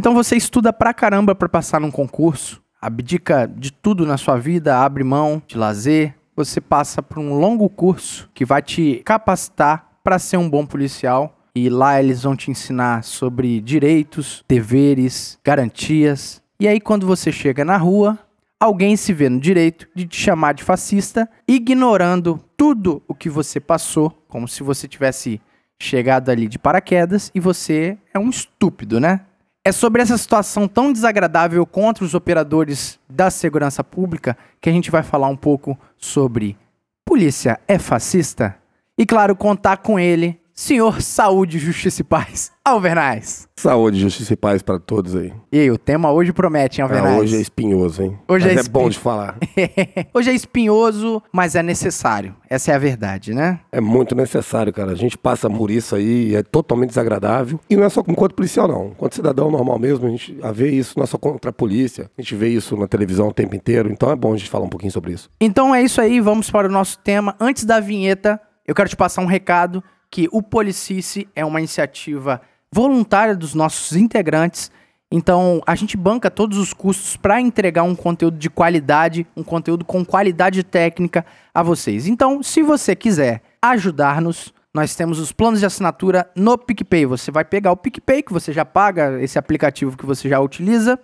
Então você estuda pra caramba pra passar num concurso, abdica de tudo na sua vida, abre mão de lazer, você passa por um longo curso que vai te capacitar para ser um bom policial. E lá eles vão te ensinar sobre direitos, deveres, garantias. E aí, quando você chega na rua, alguém se vê no direito de te chamar de fascista, ignorando tudo o que você passou, como se você tivesse chegado ali de paraquedas e você é um estúpido, né? É sobre essa situação tão desagradável contra os operadores da segurança pública que a gente vai falar um pouco sobre polícia é fascista? E claro, contar com ele, senhor Saúde, Justiça e Paz, Alvernais. Saúde, justiça e paz pra todos aí. E aí, o tema hoje promete, hein, Alvernais? hoje é espinhoso, hein? Hoje Mas é é, bom de falar. hoje é espinhoso, mas é necessário. Essa é a verdade, né? É muito necessário, cara. A gente passa por isso aí, é totalmente desagradável. E não é só enquanto policial, não. Enquanto cidadão normal mesmo, a gente vê isso não é só contra a polícia. A gente vê isso na televisão o tempo inteiro. Então é bom a gente falar um pouquinho sobre isso. Então é isso aí, vamos para o nosso tema. Antes da vinheta, eu quero te passar um recado que o Policice é uma iniciativa voluntária dos nossos integrantes. Então, a gente banca todos os custos para entregar um conteúdo de qualidade, um conteúdo com qualidade técnica a vocês. Então, se você quiser ajudar-nos, nós temos os planos de assinatura no PicPay. Você vai pegar o PicPay, que você já paga, esse aplicativo que você já utiliza,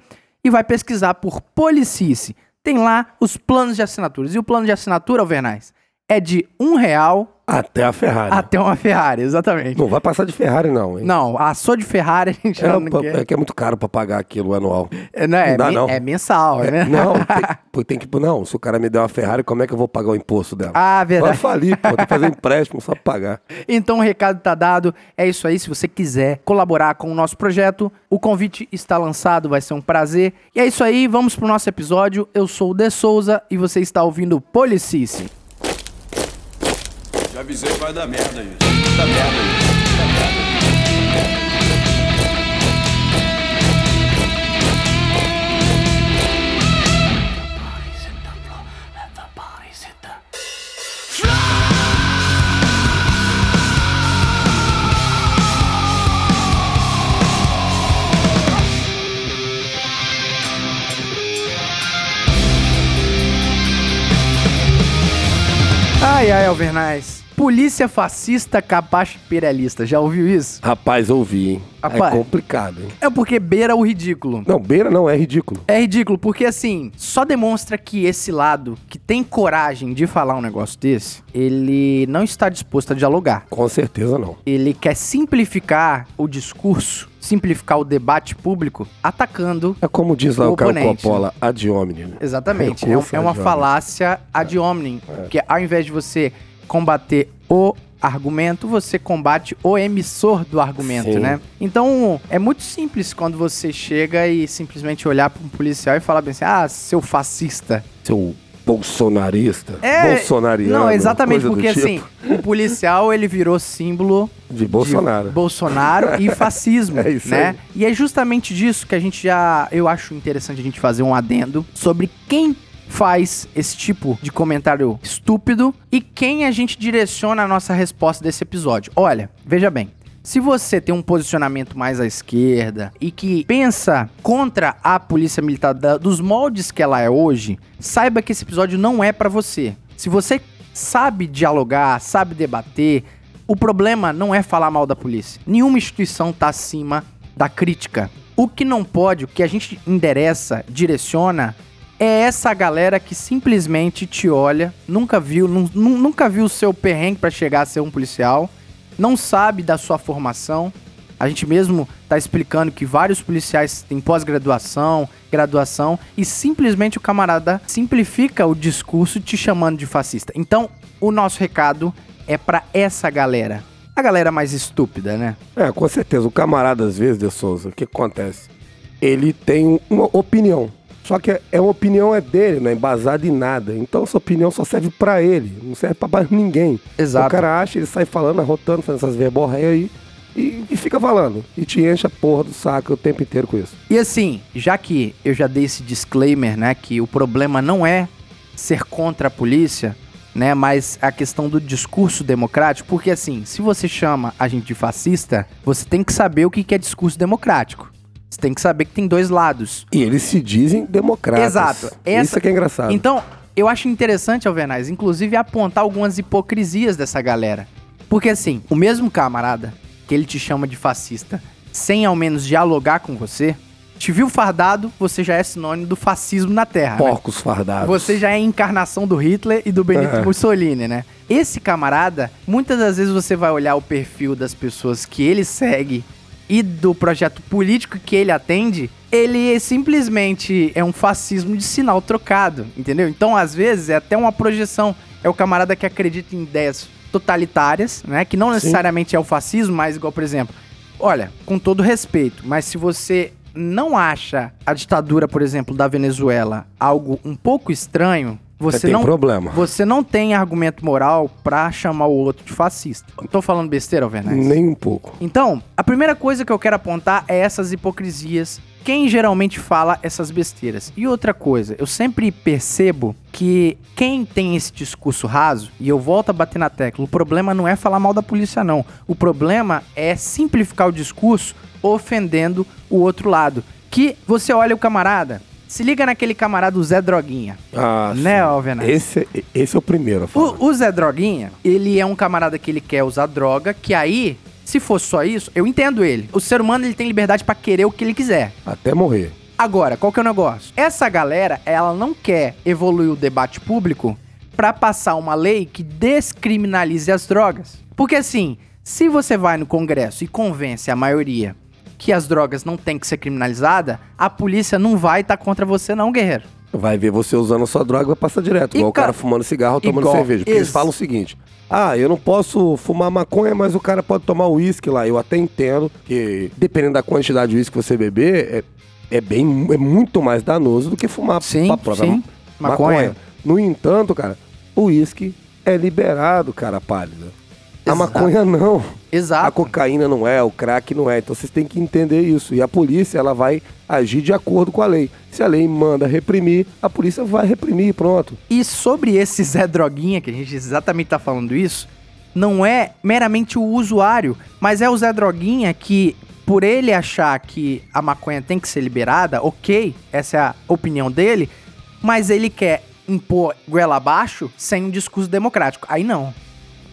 e vai pesquisar por Policice. Tem lá os planos de assinaturas. E o plano de assinatura, Alvernais, é de um real Até a Ferrari. até uma Ferrari, exatamente. Não vai passar de Ferrari, não, hein? Não, a sua de Ferrari a gente É, não quer. é que é muito caro pra pagar aquilo anual. É, não, é, não dá, men- não. é mensal, é, né? não, tem, tem que. Não, se o cara me der uma Ferrari, como é que eu vou pagar o imposto dela? Ah, Vai verdade. falir, pô. Tem que fazer empréstimo só pra pagar. Então o recado tá dado. É isso aí. Se você quiser colaborar com o nosso projeto, o convite está lançado, vai ser um prazer. E é isso aí, vamos pro nosso episódio. Eu sou o De Souza e você está ouvindo Policice. Já avisei que vai dar merda isso. Dar merda isso. Dar merda. Ai, ai, Alvernais. Polícia fascista capacho imperialista. Já ouviu isso? Rapaz, ouvi, hein? Rapaz. É complicado, hein? É porque beira o ridículo. Não, beira não, é ridículo. É ridículo, porque assim, só demonstra que esse lado, que tem coragem de falar um negócio desse, ele não está disposto a dialogar. Com certeza não. Ele quer simplificar o discurso, simplificar o debate público, atacando. É como diz lá O o, Caio Coppola, ad hominem. Exatamente. É, Recurso é uma ad falácia ad hominem. Que ao invés de você combater o argumento, você combate o emissor do argumento, Sim. né? Então, é muito simples quando você chega e simplesmente olhar para um policial e falar bem assim: ah, seu fascista. Seu bolsonarista, É, bolsonariano. Não, exatamente, porque tipo, assim, o policial ele virou símbolo De Bolsonaro. de Bolsonaro e fascismo, É isso né? aí. E é justamente disso que a gente já, eu acho interessante a gente fazer um adendo sobre quem faz esse tipo de comentário estúpido e quem a gente direciona a nossa resposta desse episódio. Olha, veja bem, se você tem um posicionamento mais à esquerda e que pensa contra a polícia militar da- dos moldes que ela é hoje, saiba que esse episódio não é pra você. Se você sabe dialogar, sabe debater, o problema não é falar mal da polícia. Nenhuma instituição tá acima da crítica. O que não pode, o que a gente endereça, direciona, é essa galera que simplesmente te olha, nunca viu, nu- nu- nunca viu o seu perrengue pra chegar a ser um policial, não sabe da sua formação. A gente mesmo tá explicando que vários policiais têm pós-graduação, graduação, e simplesmente o camarada simplifica o discurso te chamando de fascista. Então, o nosso recado é pra essa galera. A galera mais estúpida, né? É, com certeza. O camarada, às vezes, de Souza, o que acontece? Ele tem uma opinião. Só que é uma opinião é dele, não é embasada em nada. Então essa opinião só serve pra ele, não serve pra mais ninguém. Exato. O cara acha, ele sai falando, arrotando, fazendo essas verborreias aí e, e fica falando. E te enche a porra do saco o tempo inteiro com isso. E assim, já que eu já dei esse disclaimer, né, que o problema não é ser contra a polícia, né, mas a questão do discurso democrático, porque assim, se você chama a gente de fascista, você tem que saber o que que é discurso democrático. Você tem que saber que tem dois lados. E eles se dizem democratas. Exato. Essa- Isso é que é engraçado. Então, eu acho interessante, Alvernaz, inclusive apontar algumas hipocrisias dessa galera. Porque assim, o mesmo camarada que ele te chama de fascista, sem ao menos dialogar com você, te viu fardado, você já é sinônimo do fascismo na Terra. né? Porcos fardados. Você já é a encarnação do Hitler e do Benito É. Mussolini, né? Esse camarada, muitas das vezes você vai olhar o perfil das pessoas que ele segue e do projeto político que ele atende, ele simplesmente é um fascismo de sinal trocado, entendeu? Então, às vezes, é até uma projeção. É o camarada que acredita em ideias totalitárias, né? Que não necessariamente é o fascismo, mas igual, por exemplo, olha, com todo respeito, mas se você não acha a ditadura, por exemplo, da Venezuela algo um pouco estranho, você tem não problema. você não tem argumento moral pra chamar o outro de fascista. Não tô falando besteira, Alvernaz. Nem um pouco. Então, a primeira coisa que eu quero apontar é essas hipocrisias. Quem geralmente fala essas besteiras? E outra coisa, eu sempre percebo que quem tem esse discurso raso, e eu volto a bater na tecla, o problema não é falar mal da polícia, não. O problema é simplificar o discurso ofendendo o outro lado. Que você olha o camarada, se liga naquele camarada, o Zé Droguinha. Ah, Né, sim. Alvernaz? Esse, esse é o primeiro a falar. O, o Zé Droguinha, ele é um camarada que ele quer usar droga, que aí, se fosse só isso, eu entendo ele. O ser humano, ele tem liberdade pra querer o que ele quiser. Até morrer. Agora, qual que é o negócio? Essa galera, ela não quer evoluir o debate público pra passar uma lei que descriminalize as drogas. Porque assim, se você vai no Congresso e convence a maioria que as drogas não têm que ser criminalizada, a polícia não vai estar contra você não, guerreiro. Vai ver você usando a sua droga e vai passar direto. E igual o ca- cara fumando cigarro, tomando Igual- cerveja. Porque eles ex- falam o seguinte: ah, eu não posso fumar maconha, mas o cara pode tomar uísque lá. Eu até entendo que, dependendo da quantidade de uísque que você beber, é, é bem, é muito mais danoso do que fumar Sim, a própria sim. Maconha. No entanto, cara, o uísque é liberado, cara pálida. A Exato. maconha não. A Exato. cocaína não é, o crack não é. Então vocês têm que entender isso. E a polícia, ela vai agir de acordo com a lei. Se a lei manda reprimir, a polícia vai reprimir, pronto. E sobre esse Zé Droguinha, que a gente exatamente tá falando isso, não é meramente o usuário, mas é o Zé Droguinha que, por ele achar que a maconha tem que ser liberada, ok, essa é a opinião dele, mas ele quer impor goela abaixo sem um discurso democrático. Aí não.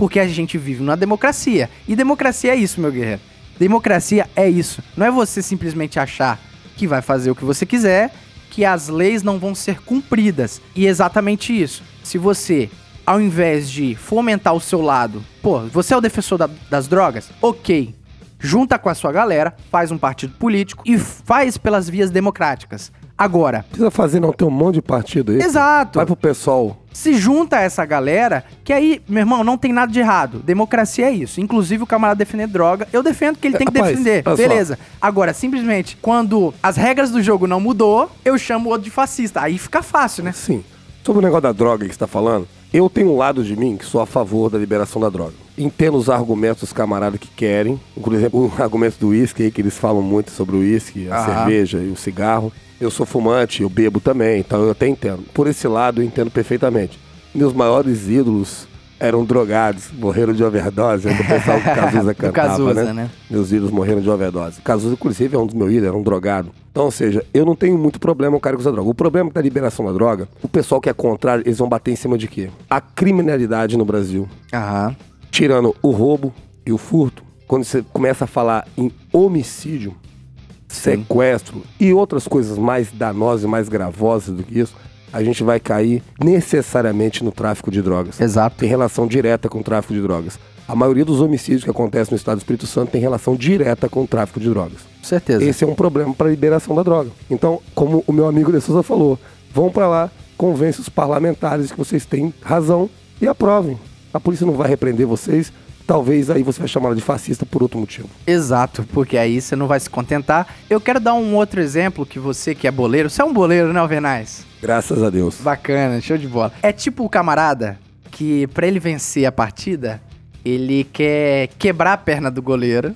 Porque a gente vive numa democracia. E democracia é isso, meu guerreiro. Democracia é isso. Não é você simplesmente achar que vai fazer o que você quiser, que as leis não vão ser cumpridas. E é exatamente isso. Se você, ao invés de fomentar o seu lado, pô, você é o defensor da- das drogas? Ok. Junta com a sua galera, faz um partido político e faz pelas vias democráticas. Agora, precisa fazer, não. Tem um monte de partido aí. exato Vai pro pessoal. se junta a essa galera, que aí, meu irmão, não tem nada de errado. Democracia é isso. Inclusive o camarada defender droga, eu defendo que ele tem que Rapaz, defender. Beleza. Agora, simplesmente, quando as regras do jogo não mudou, eu chamo o outro de fascista. Aí fica fácil, né? Sim. Sobre o negócio da droga que você tá falando, eu tenho um lado de mim que sou a favor da liberação da droga. Entendo os argumentos dos camaradas que querem. Inclusive, o argumento do uísque aí, que eles falam muito sobre o uísque, a cerveja e o cigarro. Eu sou fumante, eu bebo também, então eu até entendo. Por esse lado, eu entendo perfeitamente. Meus maiores ídolos eram drogados, morreram de overdose. É o pessoal do Cazuza Do cantava, Cazuza, né? né? Meus ídolos morreram de overdose. Cazuza, inclusive, é um dos meus ídolos, era um drogado. Então, ou seja, eu não tenho muito problema com o cara que usa droga. O problema da liberação da droga, o pessoal que é contrário, eles vão bater em cima de quê? A criminalidade no Brasil. Aham. Tirando o roubo e o furto, quando você começa a falar em homicídio, sequestro e outras coisas mais danosas e mais gravosas do que isso, a gente vai cair necessariamente no tráfico de drogas Exato. tem relação direta com o tráfico de drogas. A maioria dos homicídios que acontecem no estado do Espírito Santo tem relação direta com o tráfico de drogas. Com certeza. Esse é um problema para a liberação da droga. Então, como o meu amigo De Souza falou, vão para lá, convence os parlamentares que vocês têm razão e aprovem. A polícia não vai repreender vocês, talvez aí você vai chamar ela de fascista por outro motivo. Exato, porque aí você não vai se contentar. Eu quero dar um outro exemplo que você que é boleiro, você é um boleiro, né, Alvernais? Graças a Deus. Bacana, show de bola. É tipo o camarada que, pra ele vencer a partida, ele quer quebrar a perna do goleiro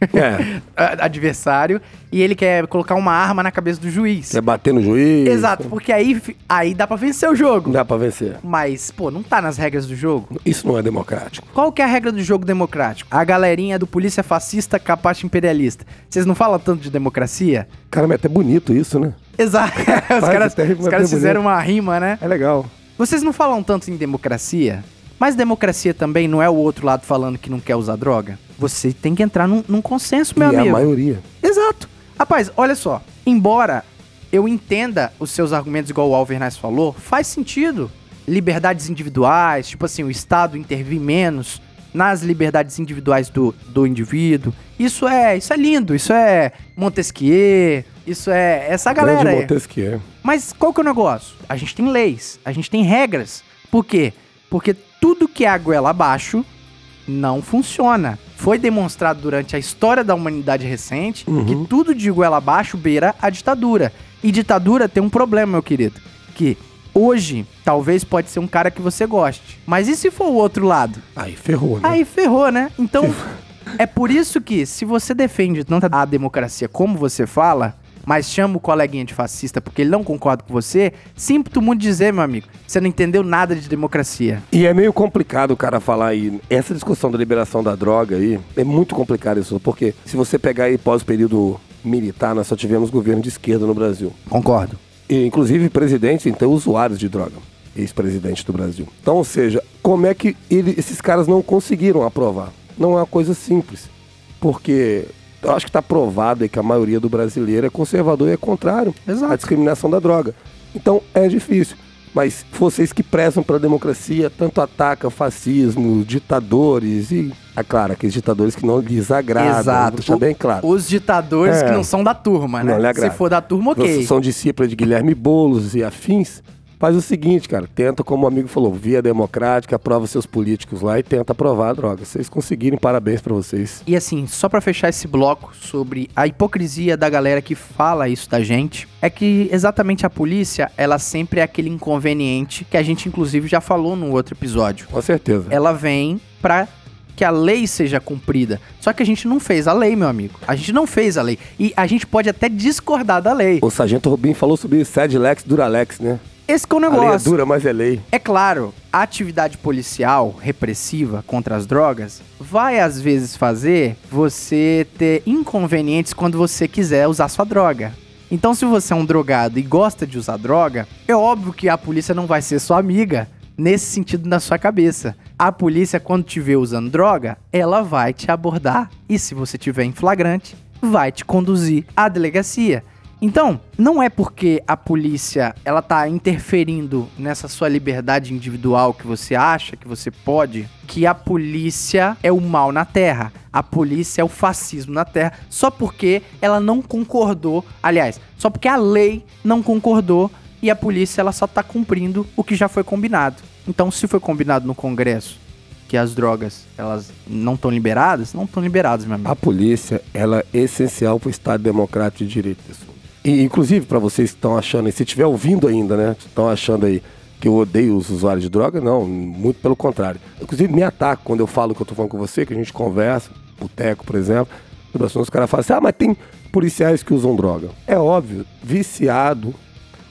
É, adversário, e ele quer colocar uma arma na cabeça do juiz. quer bater no juiz. Exato, porque aí, aí dá pra vencer o jogo. Dá pra vencer. Mas, pô, não tá nas regras do jogo. Isso não é democrático. Qual que é a regra do jogo democrático? A galerinha do polícia fascista, capacho imperialista. Vocês não falam tanto de democracia? Cara, mas é até bonito isso, né? Exato. os caras, os caras fizeram bonito. uma rima, né? É legal. Vocês não falam tanto em democracia, mas democracia também não é o outro lado falando que não quer usar droga? Você tem que entrar num, num consenso, meu e é amigo. a maioria. Exato. Rapaz, olha só. Embora eu entenda os seus argumentos, igual o Alvernaz falou, faz sentido. Liberdades individuais, tipo assim, o Estado intervir menos nas liberdades individuais do, do indivíduo. Isso é, isso é lindo, isso é Montesquieu, isso é essa galera Grande aí. Montesquieu. Mas qual que é o negócio? A gente tem leis, a gente tem regras. Por quê? Porque tudo que é a goela abaixo não funciona. Foi demonstrado durante a história da humanidade recente Uhum. que tudo de goela abaixo beira a ditadura. E ditadura tem um problema, meu querido, que hoje talvez pode ser um cara que você goste. Mas e se for o outro lado? Aí ferrou, né? Aí ferrou, né? Então, é por isso que, se você defende tanto a democracia como você fala, mas chama o coleguinha de fascista porque ele não concorda com você, sinto muito dizer, meu amigo, você não entendeu nada de democracia. E é meio complicado o cara falar aí. Essa discussão da liberação da droga aí é muito complicado isso, porque se você pegar aí pós-período militar, nós só tivemos governo de esquerda no Brasil. Concordo. E, inclusive presidentes, então, usuários de droga. Ex-presidente do Brasil. Então, ou seja, como é que ele- esses caras não conseguiram aprovar? Não é uma coisa simples. Porque eu acho que está provado aí que a maioria do brasileiro é conservador e é contrário Exato. à discriminação da droga. Então é difícil. Mas vocês que prezam pela democracia, tanto atacam fascismo, ditadores e, é claro, aqueles ditadores que não lhes agradam. Exato. Deixar bem claro. Os ditadores É. que não são da turma, né? Não Se for da turma, ok. Vocês são discípulos de Guilherme Boulos e afins. Faz o seguinte, cara, tenta, como o amigo falou, via democrática, aprova seus políticos lá e tenta aprovar a droga. Se vocês conseguirem, parabéns pra vocês. E assim, só pra fechar esse bloco sobre a hipocrisia da galera que fala isso da gente, é que exatamente a polícia, ela sempre é aquele inconveniente que a gente inclusive já falou no outro episódio. Com certeza. Ela vem pra que a lei seja cumprida. Só que a gente não fez a lei, meu amigo. A gente não fez a lei. E a gente pode até discordar da lei. O Sargento Rubim falou sobre Sed Lex, Duralex, né? Esse que é o A lei é negócio. dura, mas é lei. É claro, a atividade policial repressiva contra as drogas vai às vezes fazer você ter inconvenientes quando você quiser usar sua droga. Então, se você é um drogado e gosta de usar droga, é óbvio que a polícia não vai ser sua amiga nesse sentido na sua cabeça. A polícia, quando te vê usando droga, ela vai te abordar e, se você tiver em flagrante, vai te conduzir à delegacia. Então, não é porque a polícia ela tá interferindo nessa sua liberdade individual que você acha que você pode, que a polícia é o mal na terra. A polícia é o fascismo na terra, só porque ela não concordou, aliás, só porque a lei não concordou e a polícia ela só tá cumprindo o que já foi combinado. Então, se foi combinado no Congresso que as drogas elas não estão liberadas, não estão liberadas, meu amigo. A polícia, ela é essencial pro Estado Democrático de Direito, pessoal. E, inclusive, pra vocês que estão achando aí, se estiver ouvindo ainda, né? Estão achando aí que eu odeio os usuários de droga, não, muito pelo contrário. Inclusive, me ataca quando eu falo que eu tô falando com você, que a gente conversa, boteco, por exemplo, sobre assuntos, os caras falam assim, ah, mas tem policiais que usam droga. É óbvio, viciado,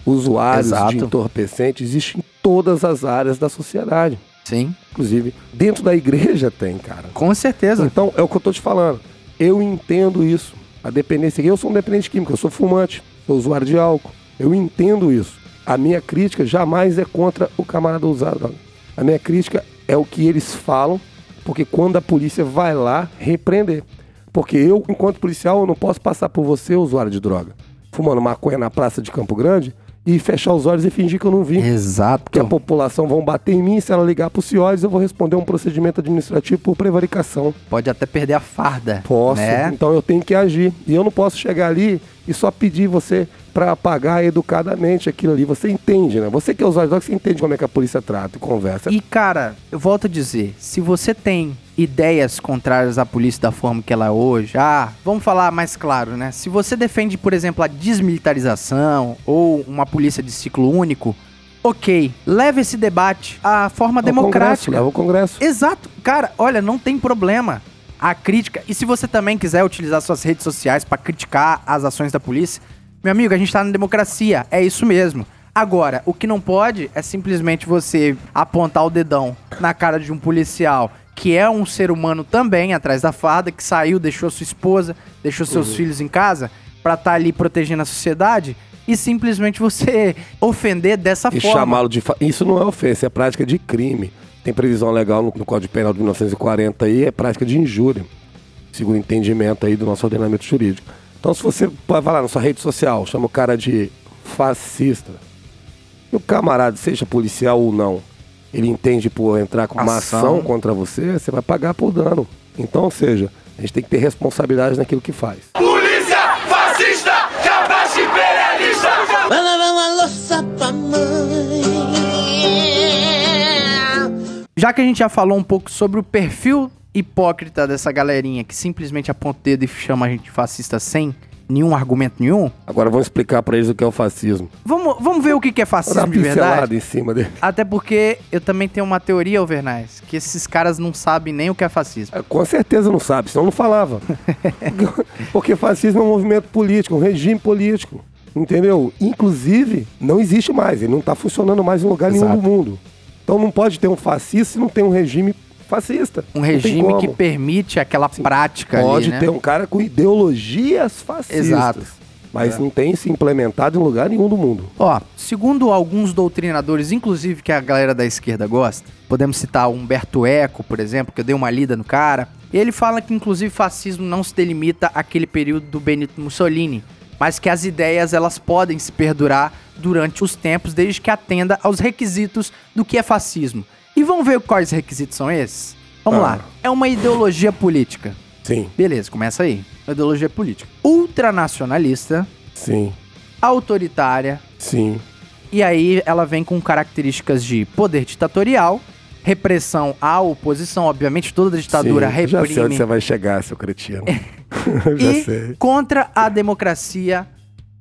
usuários Exato. de entorpecente, existe em todas as áreas da sociedade. Sim, Inclusive, dentro da igreja tem, cara. com certeza. Então, é o que eu tô te falando. Eu entendo isso. A dependência. Eu sou um dependente químico, eu sou fumante, sou usuário de álcool. Eu entendo isso. A minha crítica jamais é contra o camarada usar droga. A minha crítica é o que eles falam, porque quando a polícia vai lá repreender. Porque eu, enquanto policial, eu não posso passar por você, usuário de droga, fumando maconha na praça de Campo Grande e fechar os olhos e fingir que eu não vi Exato. que a população vão bater em mim, se ela ligar pro CIOS, eu vou responder um procedimento administrativo por prevaricação. Pode até perder a farda. Posso, Né? então eu tenho que agir. E eu não posso chegar ali e só pedir você para apagar educadamente aquilo ali. Você entende, né? Você que é usuário de você entende como é que a polícia trata e conversa. E, cara, eu volto a dizer, se você tem ideias contrárias à polícia da forma que ela é hoje, ah, vamos falar mais claro, né? Se você defende, por exemplo, a desmilitarização ou uma polícia de ciclo único, ok, leve esse debate à forma Ao democrática. Congresso, o Congresso. Exato. Cara, olha, não tem problema. a crítica. E se você também quiser utilizar suas redes sociais pra criticar as ações da polícia, meu amigo, a gente tá na democracia, é isso mesmo. Agora, o que não pode é simplesmente você apontar o dedão na cara de um policial que é um ser humano também atrás da farda, que saiu, deixou sua esposa, deixou seus filhos em casa pra estar ali protegendo a sociedade e simplesmente você ofender dessa E forma. chamá-lo de. fa- Isso não é ofensa, é prática de crime. Tem previsão legal no, no Código Penal de 1940 aí, é prática de injúria. Segundo o entendimento aí do nosso ordenamento jurídico. Então, se você vai lá na sua rede social, chama o cara de fascista. E o camarada, seja policial ou não, ele entende por entrar com uma Ação. ação contra você, você vai pagar por dano. Então, ou seja, a gente tem que ter responsabilidade naquilo que faz. Polícia fascista, cabaço imperialista. Vai lavar uma louça pra mãe. Já que a gente já falou um pouco sobre o perfil hipócrita dessa galerinha que simplesmente aponta o dedo e chama a gente de fascista sem nenhum argumento nenhum, Agora vamos explicar pra eles o que é o fascismo. vamos, vamos ver o que é fascismo de verdade. em cima dele. Até porque eu também tenho uma teoria, Alvernais, que esses caras não sabem nem o que é fascismo. É, Com certeza não sabe, senão não falava. Porque fascismo é um movimento político, um regime político. Entendeu? Inclusive, não existe mais, ele não está funcionando mais em lugar nenhum Exato. do mundo. Então não pode ter um fascista se não tem um regime fascista. Um regime que permite aquela prática Pode ali, né? ter um cara com ideologias fascistas. Exato. Mas não tem se implementado em lugar nenhum do mundo. Ó, segundo alguns doutrinadores, inclusive que a galera da esquerda gosta, podemos citar o Humberto Eco, por exemplo, que eu dei uma lida no cara. Ele fala que inclusive fascismo não se delimita àquele período do Benito Mussolini, mas que as ideias elas podem se perdurar durante os tempos, desde que atenda aos requisitos do que é fascismo. E vamos ver quais requisitos são esses? Vamos Ah. lá. É uma ideologia política. Sim, Beleza, começa aí. Uma ideologia política. Ultranacionalista, sim, autoritária, sim. e aí ela vem com características de poder ditatorial, repressão à oposição, obviamente toda ditadura sim. Já sei onde reprime, você vai chegar, seu cretino. Já e sei. contra a democracia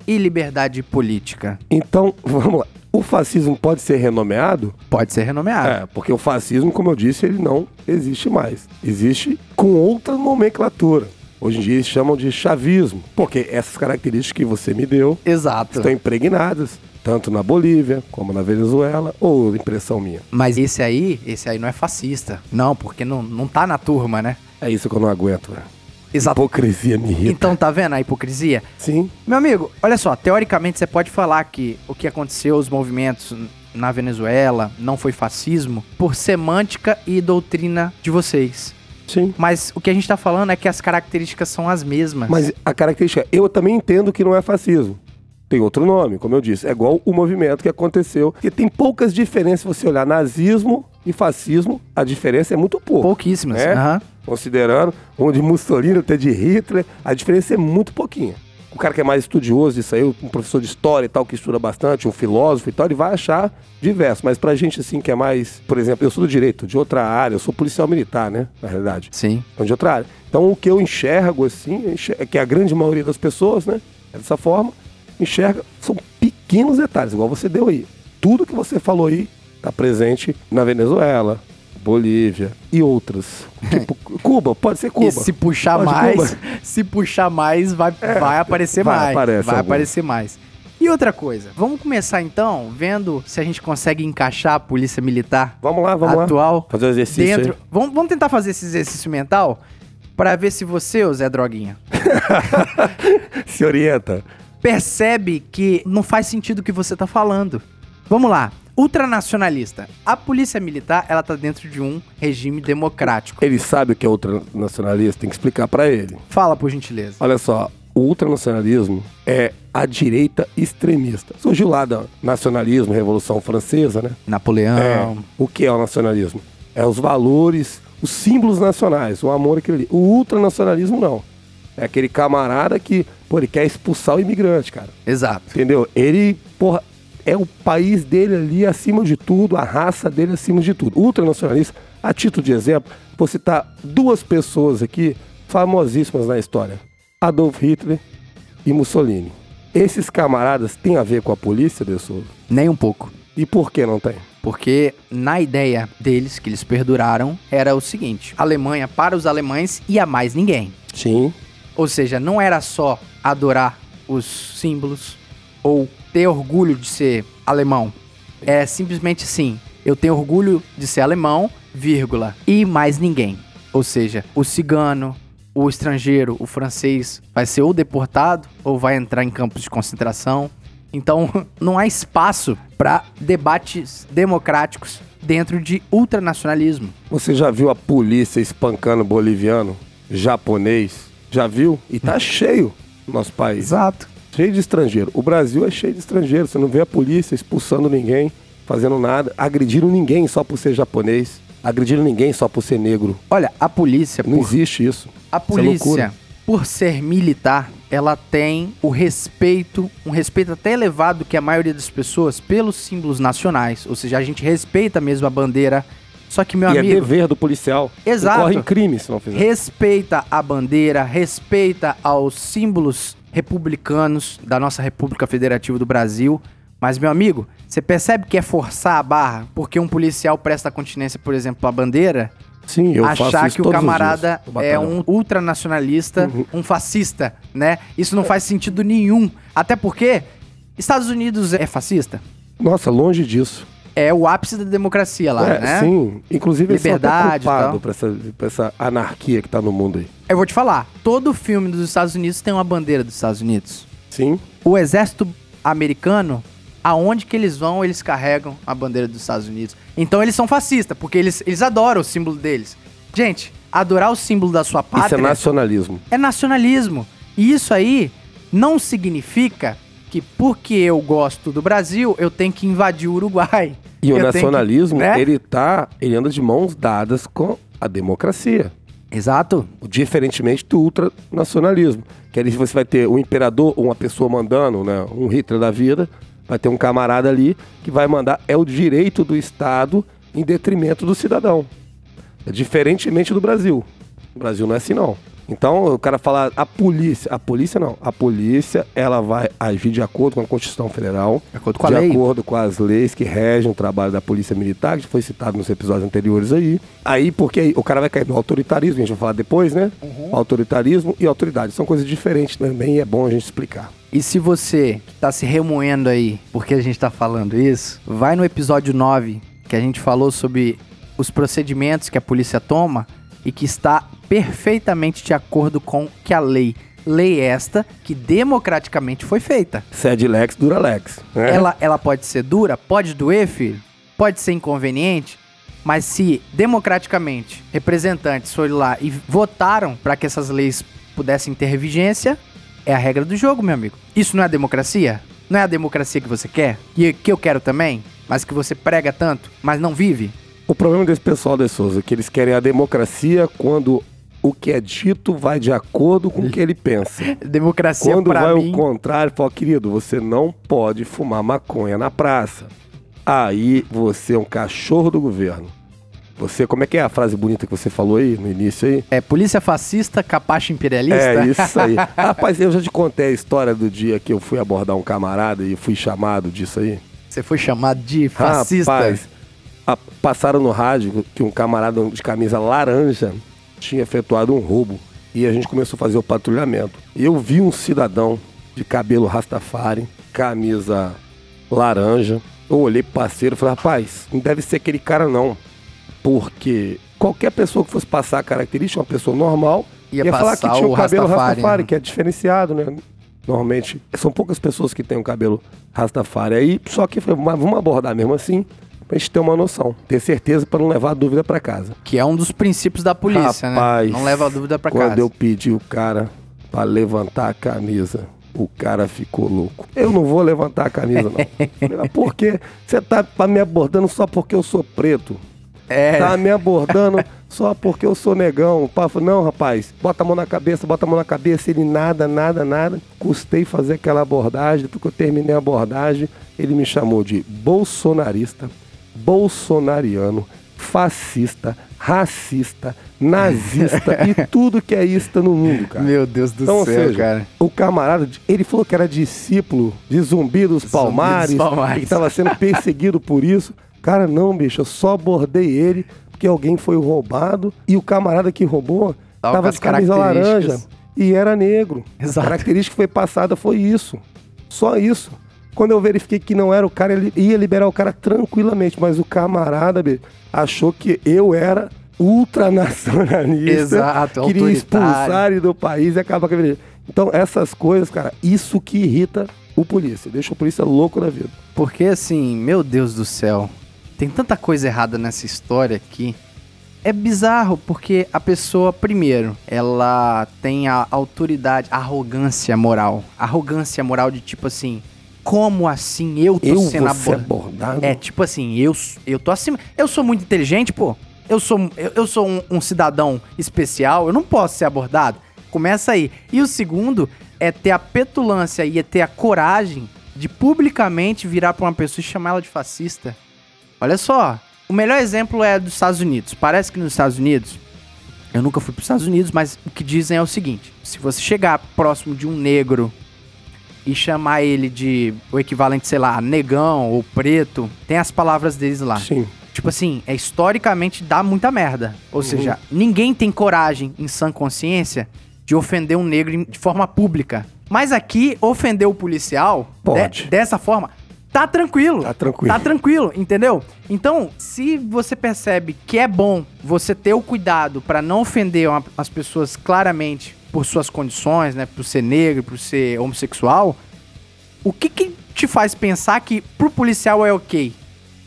e liberdade política. Então, vamos lá. O fascismo pode ser renomeado? Pode ser renomeado. É, porque o fascismo, como eu disse, ele não existe mais. Existe com outra nomenclatura. Hoje em dia eles chamam de chavismo, porque essas características que você me deu Exato. estão impregnadas tanto na Bolívia como na Venezuela, ou impressão minha. Mas esse aí, esse aí não é fascista. Não, porque não, não tá na turma, né? É isso que eu não aguento, velho. Exato. Hipocrisia me irrita. Então tá vendo a hipocrisia? Sim, Meu amigo, olha só, teoricamente você pode falar que o que aconteceu, os movimentos na Venezuela, não foi fascismo, por semântica e doutrina de vocês. sim. Mas o que a gente tá falando é que as características são as mesmas. Mas a característica, eu também entendo que não é fascismo. Tem outro nome, como eu disse. É igual o movimento que aconteceu. Porque tem poucas diferenças se você olhar nazismo e fascismo. A diferença é muito pouco. Pouquíssimas. É? aham. Considerando um de Mussolini, outro de Hitler, a diferença é muito pouquinha. O cara que é mais estudioso disso aí, um professor de história e tal, que estuda bastante, um filósofo e tal, ele vai achar diverso. Mas pra gente, assim, que é mais... Por exemplo, eu sou do direito, de outra área, eu sou policial militar, né? Na realidade. Sim. Então, de outra área. Então, o que eu enxergo, assim, é que a grande maioria das pessoas, né? É dessa forma, enxerga, são pequenos detalhes, igual você deu aí. Tudo que você falou aí tá presente na Venezuela, Bolívia e outras. Tipo, Cuba, pode ser Cuba. E se puxar Pode mais, Cuba. se puxar mais, vai, vai aparecer vai, mais. aparece vai algum. aparecer mais. E outra coisa, vamos começar então vendo se a gente consegue encaixar a polícia militar Vamos lá, vamos atual lá. Fazer o exercício dentro. aí. Vamos, vamos tentar fazer esse exercício mental pra ver se você, ô Zé Droguinha, Se orienta. percebe que não faz sentido o que você tá falando. Vamos lá. Ultranacionalista. A polícia militar, ela tá dentro de um regime democrático. Ele sabe o que é ultranacionalista, tem que explicar pra ele. Fala, por gentileza. Olha só, o ultranacionalismo é a direita extremista. Surgiu lá do nacionalismo, Revolução Francesa, né? Napoleão. É, o que é o nacionalismo? É os valores, os símbolos nacionais, o amor aquele. O ultranacionalismo não. É aquele camarada que, pô, ele quer expulsar o imigrante, cara. Exato. Entendeu? Ele, porra, é o país dele ali acima de tudo, a raça dele acima de tudo. Ultranacionalista, a título de exemplo, vou citar duas pessoas aqui famosíssimas na história: Adolf Hitler e Mussolini. Esses camaradas têm a ver com a polícia, De Souza? Nem um pouco. E por que não tem? Porque na ideia deles, que eles perduraram, era o seguinte: Alemanha para os alemães e a mais ninguém. Sim. Ou seja, não era só adorar os símbolos ou ter orgulho de ser alemão. É simplesmente assim: eu tenho orgulho de ser alemão, vírgula, e mais ninguém. Ou seja, o cigano, o estrangeiro, o francês, vai ser ou deportado ou vai entrar em campos de concentração. Então, não há espaço para debates democráticos dentro de ultranacionalismo. Você já viu a polícia espancando boliviano, japonês? Já viu? E tá cheio no nosso país. Exato. Cheio de estrangeiro. O Brasil é cheio de estrangeiro. Você não vê a polícia expulsando ninguém, fazendo nada, agredindo ninguém só por ser japonês, agredindo ninguém só por ser negro. Olha, a polícia, Não por existe isso. A é polícia, loucura. por ser militar, ela tem o respeito, um respeito até elevado que a maioria das pessoas pelos símbolos nacionais. Ou seja, a gente respeita mesmo a bandeira. Só que, meu e é amigo, dever do policial. Exato. Corre crime se não fizer. respeita a bandeira, respeita aos símbolos republicanos da nossa República Federativa do Brasil. Mas, meu amigo, você percebe que é forçar a barra porque um policial presta continência, por exemplo, à bandeira? Sim, eu faço achar isso que o camarada dias é um ultranacionalista, um fascista, né? Isso não faz sentido nenhum. Até porque Estados Unidos é fascista. Nossa, longe disso. É o ápice da democracia lá, é, né? Sim, inclusive eles são Liberdade e tal. culpados pra essa, pra essa anarquia que tá no mundo aí. Eu vou te falar, todo filme dos Estados Unidos tem uma bandeira dos Estados Unidos. Sim, O exército americano, aonde que eles vão, eles carregam a bandeira dos Estados Unidos. Então eles são fascistas, porque eles, eles adoram o símbolo deles. Gente, adorar o símbolo da sua isso pátria é nacionalismo. é nacionalismo. E isso aí não significa que porque eu gosto do Brasil, eu tenho que invadir o Uruguai. E o tenho que- nacionalismo, né? ele tá, ele anda de mãos dadas com a democracia. Exato. Diferentemente do ultranacionalismo. Que ali você vai ter um imperador, uma pessoa mandando, né? Um Hitler da vida, vai ter um camarada ali que vai mandar. É o direito do Estado em detrimento do cidadão. É diferentemente do Brasil. O Brasil não é assim, não. Então, o cara fala, a polícia, a polícia não, a polícia, ela vai agir de acordo com a Constituição Federal, De acordo com a de acordo com as leis que regem o trabalho da Polícia Militar, que foi citado nos episódios anteriores aí. Aí, porque aí o cara vai cair no autoritarismo, a gente vai falar depois, né? Uhum. Autoritarismo e autoridade são coisas diferentes também e é bom a gente explicar. E se você que tá se remoendo aí porque a gente tá falando isso, vai no episódio 9, que a gente falou sobre os procedimentos que a polícia toma e que está perfeitamente de acordo com que a lei. Lei esta que democraticamente foi feita. Sede lex, dura lex. né? Ela, ela pode ser dura, pode doer, filho, pode ser inconveniente, mas se democraticamente representantes foram lá e votaram para que essas leis pudessem ter vigência, é a regra do jogo, meu amigo. Isso não é democracia? Não é a democracia que você quer? E que eu quero também? Mas que você prega tanto, mas não vive? O problema desse pessoal de Souza é que eles querem a democracia quando o que é dito vai de acordo com o que ele pensa. Democracia Quando vai mim... o contrário, fala, querido, você não pode fumar maconha na praça. Aí você é um cachorro do governo. Você, como é que é a frase bonita que você falou aí no início aí? É polícia fascista, capacho imperialista? É isso aí. Rapaz, eu já te contei a história do dia que eu fui abordar um camarada e fui chamado disso aí. Você foi chamado de fascista? Rapaz, a- passaram no rádio que um camarada de camisa laranja tinha efetuado um roubo. E a gente começou a fazer o patrulhamento. Eu vi um cidadão de cabelo rastafari, camisa laranja. Eu olhei pro parceiro e falei, rapaz, não deve ser aquele cara não. Porque qualquer pessoa que fosse passar a característica, uma pessoa normal, Ia ia, falar que tinha o cabelo Rastafari, rastafari, né? que é diferenciado, né? Normalmente, são poucas pessoas que têm um cabelo rastafari aí, só que foi, mas vamos abordar mesmo assim, pra gente ter uma noção, ter certeza pra não levar a dúvida pra casa. Que é um dos princípios da polícia, Rapaz, né? Não leva a dúvida pra quando casa. eu pedi o cara pra levantar a camisa, o cara ficou louco. Eu não vou levantar a camisa, não. Falei, "Mas Por quê? Você tá me abordando só porque eu sou preto. É, Tá me abordando só porque eu sou negão. O falou, não, rapaz, bota a mão na cabeça, bota a mão na cabeça. Ele nada, nada, nada. Custei fazer aquela abordagem. Depois que eu terminei a abordagem, ele me chamou de bolsonarista, bolsonariano, fascista, racista, nazista e tudo que é ista no mundo, cara. meu Deus do Então, céu, seja, cara. o camarada, ele falou que era discípulo de Zumbi dos Palmares, dos Palmares. e que estava sendo perseguido por isso. Cara, não, bicho, eu só abordei ele porque alguém foi roubado e o camarada que roubou Tava tava de camisa laranja e era negro. Exato. A característica que foi passada foi isso. Só isso. Quando eu verifiquei que não era o cara, ele ia liberar o cara tranquilamente, mas o camarada, achou que eu era ultranacionalista. Exato, queria autoritário. expulsar ele do país e acabar com a vida. Então, essas coisas, cara, isso que irrita o polícia. Deixa o polícia louco da vida. Porque assim, meu Deus do céu, tem tanta coisa errada nessa história aqui. É bizarro porque a pessoa, primeiro, ela tem a autoridade, a arrogância moral. Arrogância moral de tipo assim, como assim eu tô Eu sendo abordado? abordado? É, tipo assim, eu, eu tô acima. Eu sou muito inteligente, pô. Eu sou, eu, eu sou um, um cidadão especial, eu não posso ser abordado. Começa aí. E o segundo é ter a petulância e é ter a coragem de publicamente virar pra uma pessoa e chamar ela de fascista. Olha só, o melhor exemplo é dos Estados Unidos. Parece que nos Estados Unidos, eu nunca fui pros Estados Unidos, mas o que dizem é o seguinte: se você chegar próximo de um negro e chamar ele de o equivalente, sei lá, negão ou preto, tem as palavras deles lá. Sim. Tipo assim, é historicamente dá muita merda. Ou seja, ninguém tem coragem, em sã consciência, de ofender um negro de forma pública. Mas aqui, ofender o policial Pode. de- dessa forma, tá tranquilo. Tá tranquilo. Tá tranquilo, entendeu? Então, se você percebe que é bom você ter o cuidado pra não ofender uma- as pessoas claramente por suas condições, né? Por ser negro, por ser homossexual, o que que te faz pensar que pro policial é ok?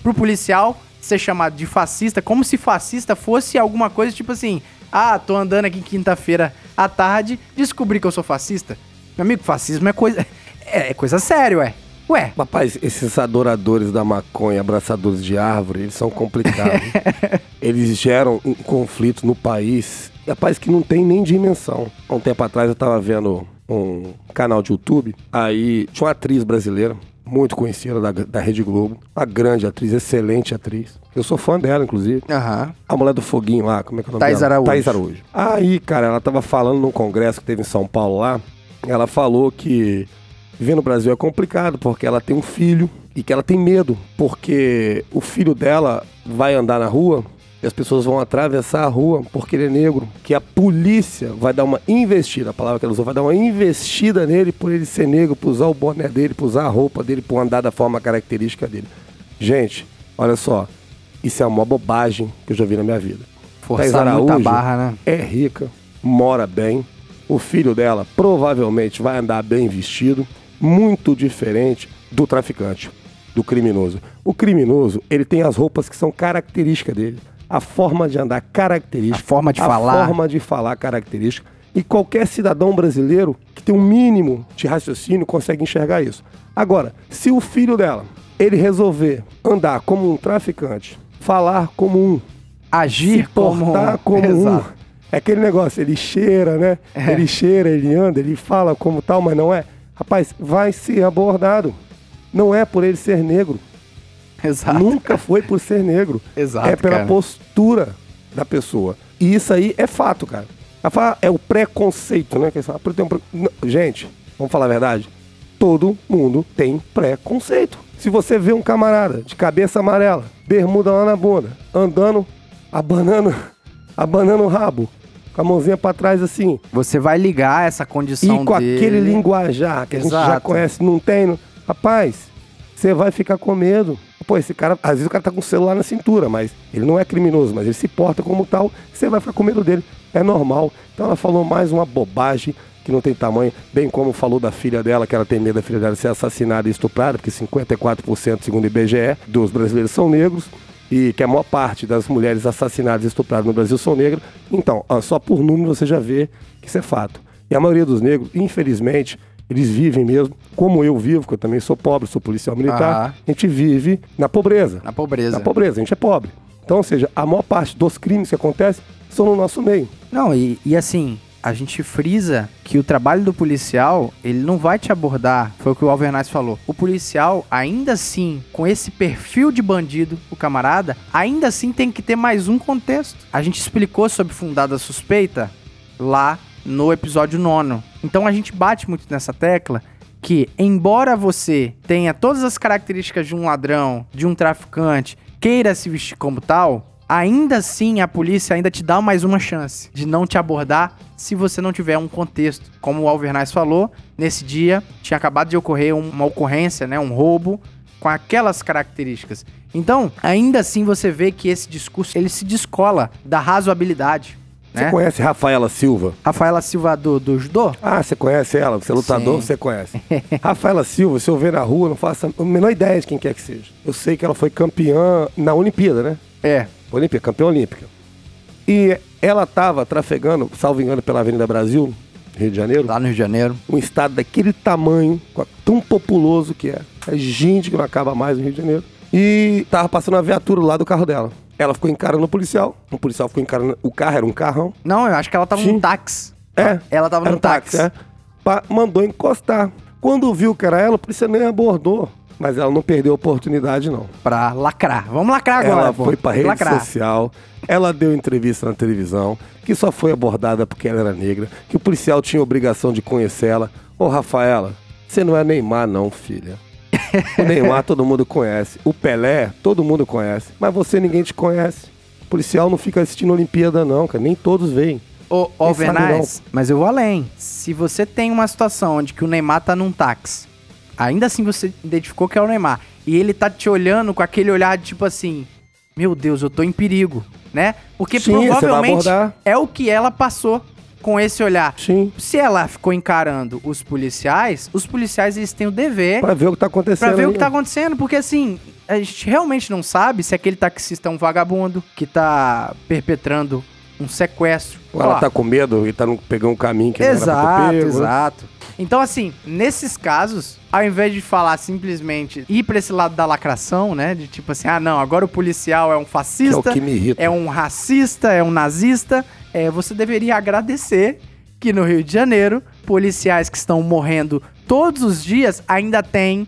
Pro policial ser chamado de fascista, como se fascista fosse alguma coisa tipo assim: ah, tô andando aqui quinta-feira à tarde, descobri que eu sou fascista. Meu amigo, fascismo é coisa. É, é coisa séria, ué. Ué, Rapaz, esses adoradores da maconha, abraçadores de árvore, eles são complicados. eles geram um conflito no país, rapaz, que não tem nem dimensão. Há um tempo atrás eu tava vendo um canal de YouTube, aí tinha uma atriz brasileira, muito conhecida da, da Rede Globo, uma grande atriz, excelente atriz. Eu sou fã dela, inclusive. aham. A mulher do foguinho lá, como é que é o nome Thaís dela? Araújo. Thaís Araújo. Aí, cara, ela tava falando num congresso que teve em São Paulo lá. Ela falou que viver no Brasil é complicado porque ela tem um filho e que ela tem medo porque o filho dela vai andar na rua e as pessoas vão atravessar a rua porque ele é negro. Que a polícia vai dar uma investida, a palavra que ela usou, vai dar uma investida nele por ele ser negro, por usar o boné dele, por usar a roupa dele, por andar da forma característica dele. Gente, olha só. Isso é uma bobagem que eu já vi na minha vida. Muita Araújo barra, né? É rica, mora bem. O filho dela provavelmente vai andar bem vestido, muito diferente do traficante, do criminoso. O criminoso, ele tem as roupas que são características dele. A forma de andar característica. A forma de falar. A forma de falar característica. E qualquer cidadão brasileiro que tem um mínimo de raciocínio consegue enxergar isso. Agora, se o filho dela, ele resolver andar como um traficante, falar como um, Agir se portar como, um. Exato. É aquele negócio, ele cheira, né? É. Ele cheira, ele anda, ele fala como tal, mas não é. Rapaz, vai ser abordado. Não é por ele ser negro. Exato. Nunca foi por ser negro. Exato, É pela cara. postura da pessoa. E isso aí é fato, cara. Fala, É o preconceito, né? Que Não, Gente, vamos falar a verdade. Todo mundo tem preconceito. Se você vê um camarada de cabeça amarela, bermuda lá na bunda, andando, abanando, abanando o rabo, com a mãozinha pra trás assim, Você vai ligar essa condição e com dele. aquele linguajar que a gente já Exato. conhece, não tem. não- Rapaz, você vai ficar com medo. Pô, esse cara, às vezes o cara tá com o celular na cintura, mas ele não é criminoso, mas ele se porta como tal, você vai ficar com medo dele. É normal. Então ela falou mais uma bobagem que não tem tamanho, bem como falou da filha dela, que ela tem medo da filha dela ser assassinada e estuprada, porque 54%, segundo o IBGE, dos brasileiros são negros e que a maior parte das mulheres assassinadas e estupradas no Brasil são negras. Então, só por número você já vê que isso é fato. E a maioria dos negros, infelizmente, eles vivem mesmo, como eu vivo, que eu também sou pobre, sou policial militar, a gente vive na pobreza. Na pobreza. Na pobreza, a gente é pobre. Então, ou seja, a maior parte dos crimes que acontecem são no nosso meio. Não, e, e assim, a gente frisa que o trabalho do policial, ele não vai te abordar, foi o que o Alvernaz falou. O policial, ainda assim, com esse perfil de bandido, o camarada, ainda assim tem que ter mais um contexto. A gente explicou sobre fundada suspeita lá no episódio nono. Então a gente bate muito nessa tecla que, embora você tenha todas as características de um ladrão, de um traficante, queira se vestir como tal, ainda assim a polícia ainda te dá mais uma chance de não te abordar se você não tiver um contexto. Como o Alvernais falou, nesse dia tinha acabado de ocorrer um- uma ocorrência, né, um roubo com aquelas características. Então, ainda assim você vê que esse discurso ele se descola da razoabilidade, Você né? conhece Rafaela Silva? Rafaela Silva do, do judô? Ah, você conhece ela? Você é lutador, Sim. você conhece. Rafaela Silva, se eu ver na rua, não faço a menor ideia de quem quer que seja. Eu sei que ela foi campeã na Olimpíada, né? É. Olímpica, campeã olímpica. E ela tava trafegando, salvo engano, pela Avenida Brasil, Rio de Janeiro, Lá no Rio de Janeiro. um estado daquele tamanho, tão populoso que é. É gente que não acaba mais no Rio de Janeiro. E tava passando a viatura lá do carro dela. Ela ficou encarando o policial, o policial ficou encarando. O carro era um carrão. Não, eu acho que ela tava Sim. num táxi. É. Ela tava era no um táxi. é. Mandou encostar. Quando viu que era ela, o policial nem abordou. Mas ela não perdeu a oportunidade, não. Pra lacrar. Vamos lacrar agora, ela pô. foi pra rede lacrar. social, ela deu entrevista na televisão, que só foi abordada porque ela era negra, que o policial tinha obrigação de conhecê-la. Ô, Rafaela, você não é Neymar, não, filha. O Neymar todo mundo conhece. O Pelé, todo mundo conhece. Mas você ninguém te conhece. O policial não fica assistindo Olimpíada, não, cara. Nem todos veem. Ô, ô Vernais, mas eu vou além. Se você tem uma situação onde que o Neymar tá num táxi, ainda assim você identificou que é o Neymar, e ele tá te olhando com aquele olhar de tipo assim, meu Deus, eu tô em perigo, né? Porque Sim, provavelmente é o que ela passou com esse olhar. Sim. Se ela ficou encarando os policiais, os policiais eles têm o dever Pra ver o que tá acontecendo. Pra ver o que tá acontecendo, porque assim, a gente realmente não sabe se aquele taxista é um vagabundo que tá perpetrando um sequestro. Ou ela tá com medo e tá no- pegando um caminho que não era pra ter Exato, pego, né? exato. Então, assim, nesses casos, ao invés de falar simplesmente ir pra esse lado da lacração, né? De tipo assim, ah, não, agora o policial é um Que é fascista, o que me irrita. é um racista, é um nazista. É, você deveria agradecer que no Rio de Janeiro, policiais que estão morrendo todos os dias ainda têm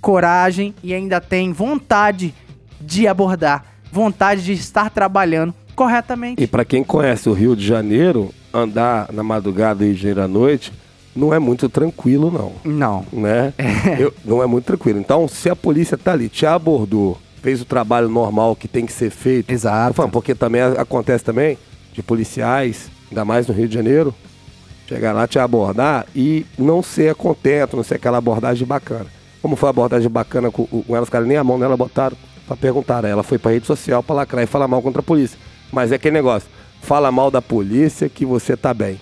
coragem e ainda têm vontade de abordar, vontade de estar trabalhando corretamente. E pra quem conhece o Rio de Janeiro, andar na madrugada do Rio de Janeiro à noite não é muito tranquilo, não. Não. Né? Eu- não é muito tranquilo. Então, se a polícia tá ali, te abordou, fez o trabalho normal que tem que ser feito. Exato. Falando, porque também acontece também de policiais, ainda mais no Rio de Janeiro, chegar lá, te abordar e não ser contento, não ser aquela abordagem bacana. Como foi a abordagem bacana com, com ela, os caras nem a mão nela botaram pra perguntar. Ela foi pra rede social pra lacrar e falar mal contra a polícia. Mas é aquele negócio, fala mal da polícia que você tá bem.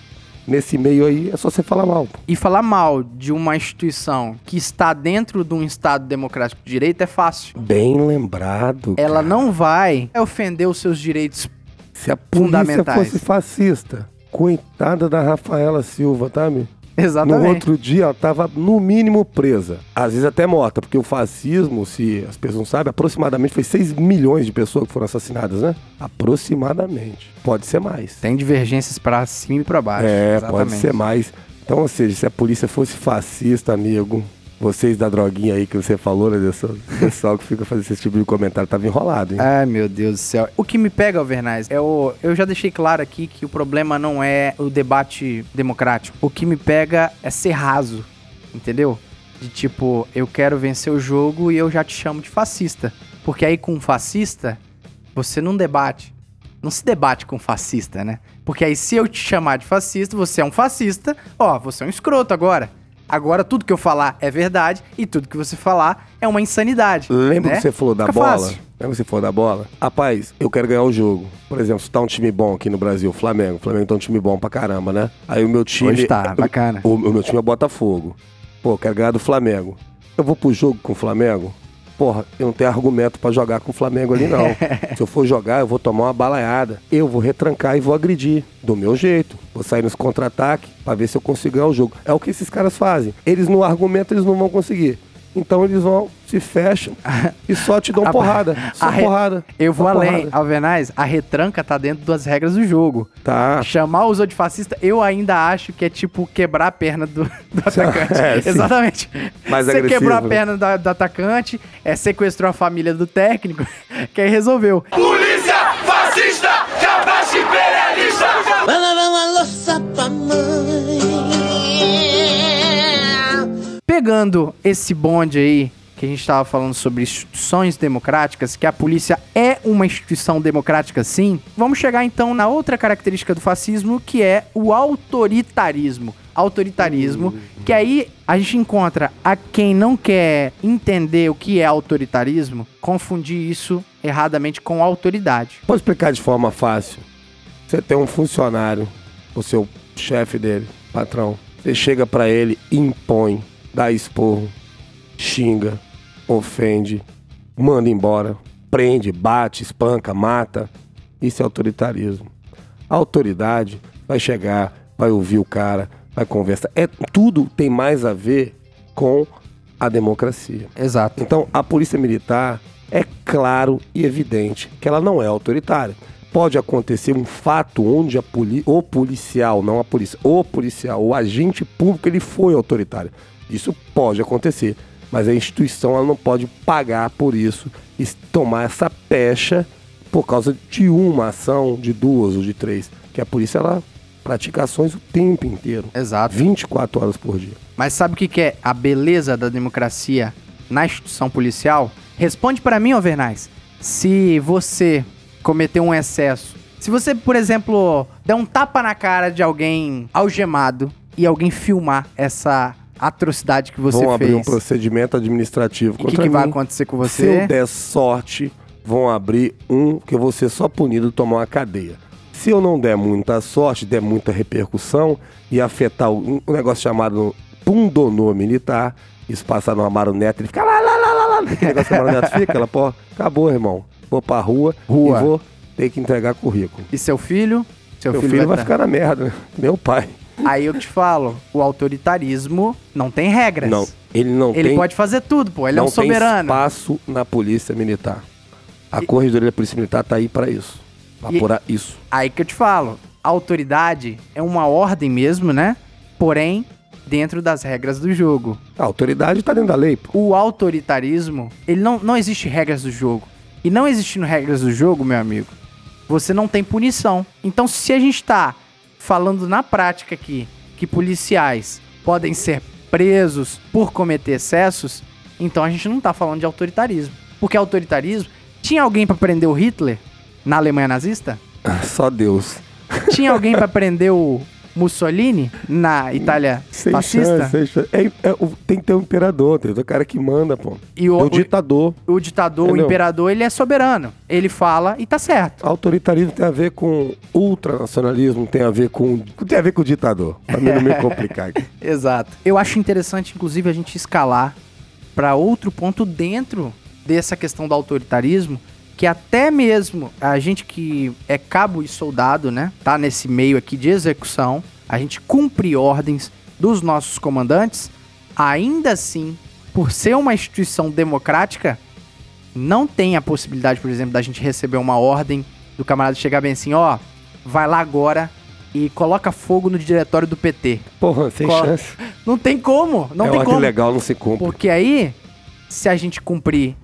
Nesse meio aí é só você falar mal. E falar mal de uma instituição que está dentro de um Estado democrático de direito é fácil. Bem lembrado. Ela cara. não vai ofender os seus direitos. Se a polícia fundamentais. fosse fascista, coitada da Rafaela Silva, tá, meu? Exatamente. No outro dia, ela tava no mínimo presa. Às vezes até morta, porque o fascismo, se as pessoas não sabem, aproximadamente foi 6 milhões de pessoas que foram assassinadas, né? Aproximadamente. Pode ser mais. Tem divergências pra cima e pra baixo. É, Exatamente. pode ser mais. Então, ou seja, se a polícia fosse fascista, amigo, vocês da droguinha aí que você falou, né, pessoal, pessoal que fica fazendo esse tipo de comentário, tava enrolado, hein? Ai, meu Deus do céu. O que me pega, Alvernais, é o. Eu já deixei claro aqui que o problema não é o debate democrático. O que me pega é ser raso. Entendeu? De tipo, eu quero vencer o jogo e eu já te chamo de fascista. Porque aí com um fascista, você não debate. Não se debate com fascista, né? Porque aí se eu te chamar de fascista, você é um fascista, ó, você é um escroto agora. Agora tudo que eu falar é verdade e tudo que você falar é uma insanidade. Lembra né? que você falou da Fica bola? fácil. Lembra que você falou da bola? Rapaz, eu quero ganhar o jogo. Por exemplo, se tá um time bom aqui no Brasil, Flamengo. O Flamengo tá um time bom pra caramba, né? Aí o meu time. Hoje tá, bacana. O, o meu time é Botafogo. Pô, eu quero ganhar do Flamengo. Eu vou pro jogo com o Flamengo? Porra, eu não tenho argumento pra jogar com o Flamengo ali, não. Se eu for jogar, eu vou tomar uma balaiada. Eu vou retrancar e vou agredir. Do meu jeito. Vou sair nos contra-ataques pra ver se eu consigo ganhar o jogo. É o que esses caras fazem. Eles no argumento, eles não vão conseguir. Então eles vão, se fecham e só te dão A- porrada. Só a re- porrada. Eu vou além, porrada. Alvenaz, a retranca tá dentro das regras do jogo. Tá. Chamar o de fascista, eu ainda acho que é tipo quebrar a perna do, do atacante. É. Exatamente. Mais Você agressivo, quebrou a né? perna da- do, atacante, é, sequestrou a família do técnico, que aí resolveu. Polícia fascista, capaz imperialista. Lavar uma louça pra Pegando esse bonde aí, que a gente estava falando sobre instituições democráticas, que a polícia é uma instituição democrática sim, vamos chegar então na outra característica do fascismo, que é o autoritarismo. Autoritarismo, que aí a gente encontra a quem não quer entender o que é autoritarismo, confundir isso erradamente com autoridade. Pode explicar de forma fácil. Você tem um funcionário, o seu chefe dele, patrão. Você chega pra ele, impõe, dá esporro, xinga, ofende, manda embora, prende, bate, espanca, mata. Isso é autoritarismo. A autoridade vai chegar, vai ouvir o cara, vai conversar. É, tudo tem mais a ver com a democracia. Exato. Então, a polícia militar é claro e evidente que ela não é autoritária. Pode acontecer um fato onde a poli o policial, não a polícia, o policial, o agente público, ele foi autoritário. Isso pode acontecer, mas a instituição ela não pode pagar por isso e tomar essa pecha por causa de uma ação, de duas ou de três. Que a polícia ela pratica ações o tempo inteiro, Exato. 24 horas por dia. Mas sabe o que que é a beleza da democracia na instituição policial? Responde pra mim, Overnais. Se você cometeu um excesso, se você, por exemplo, der um tapa na cara de alguém algemado e alguém filmar essa atrocidade que você vão abrir um fez, procedimento administrativo o que, contra que vai mim. acontecer com Se eu você? der sorte, vão abrir um que eu vou ser só punido e tomar uma cadeia. Se eu não der muita sorte, der muita repercussão e afetar um negócio chamado pundonor militar, isso passar numa marioneta, ele fica lá, lá, lá, lá, lá. Que negócio que a marioneta fica, ela, pô, acabou, irmão. Vou pra rua, Rua. e vou ter que entregar currículo. E seu filho? Seu Meu filho vai tá- ficar na merda, né? Meu pai. Aí eu te falo, o autoritarismo não tem regras. Não, ele não Ele tem pode fazer tudo, pô. Ele não é um soberano. tem espaço na polícia militar. A corregedoria da polícia militar tá aí para isso. Pra E- apurar isso. Aí que eu te falo, autoridade é uma ordem mesmo, né? Porém, dentro das regras do jogo. A autoridade tá dentro da lei, pô. O autoritarismo, ele não, não existe regras do jogo. E não existindo regras do jogo, meu amigo, você não tem punição. Então, se a gente tá falando na prática aqui que policiais podem ser presos por cometer excessos, então a gente não tá falando de autoritarismo. Porque autoritarismo, tinha alguém pra prender o Hitler na Alemanha nazista? Só Deus. Tinha alguém pra prender o Mussolini na Itália Sem fascista? chance, chance. É, é, o- tem que ter um imperador, tem o cara que manda, pô. E o, É o o- ditador. o ditador, o Entendeu? imperador, ele é soberano. Ele fala e tá certo. Autoritarismo tem a ver com ultranacionalismo, tem a ver com. Tem a ver com o ditador. Pra mim não me complicar aqui. Exato. Eu acho interessante, inclusive, a gente escalar pra outro ponto dentro dessa questão do autoritarismo, que até mesmo a gente que é cabo e soldado, né, tá nesse meio aqui de execução, a gente cumpre ordens dos nossos comandantes, ainda assim, por ser uma instituição democrática, não tem a possibilidade, por exemplo, da gente receber uma ordem do camarada chegar bem assim, ó, vai lá agora e coloca fogo no diretório do PT. Porra, sem chance. Não tem como, não é tem ordem como. legal, não se cumpre. Porque aí, se a gente cumprir,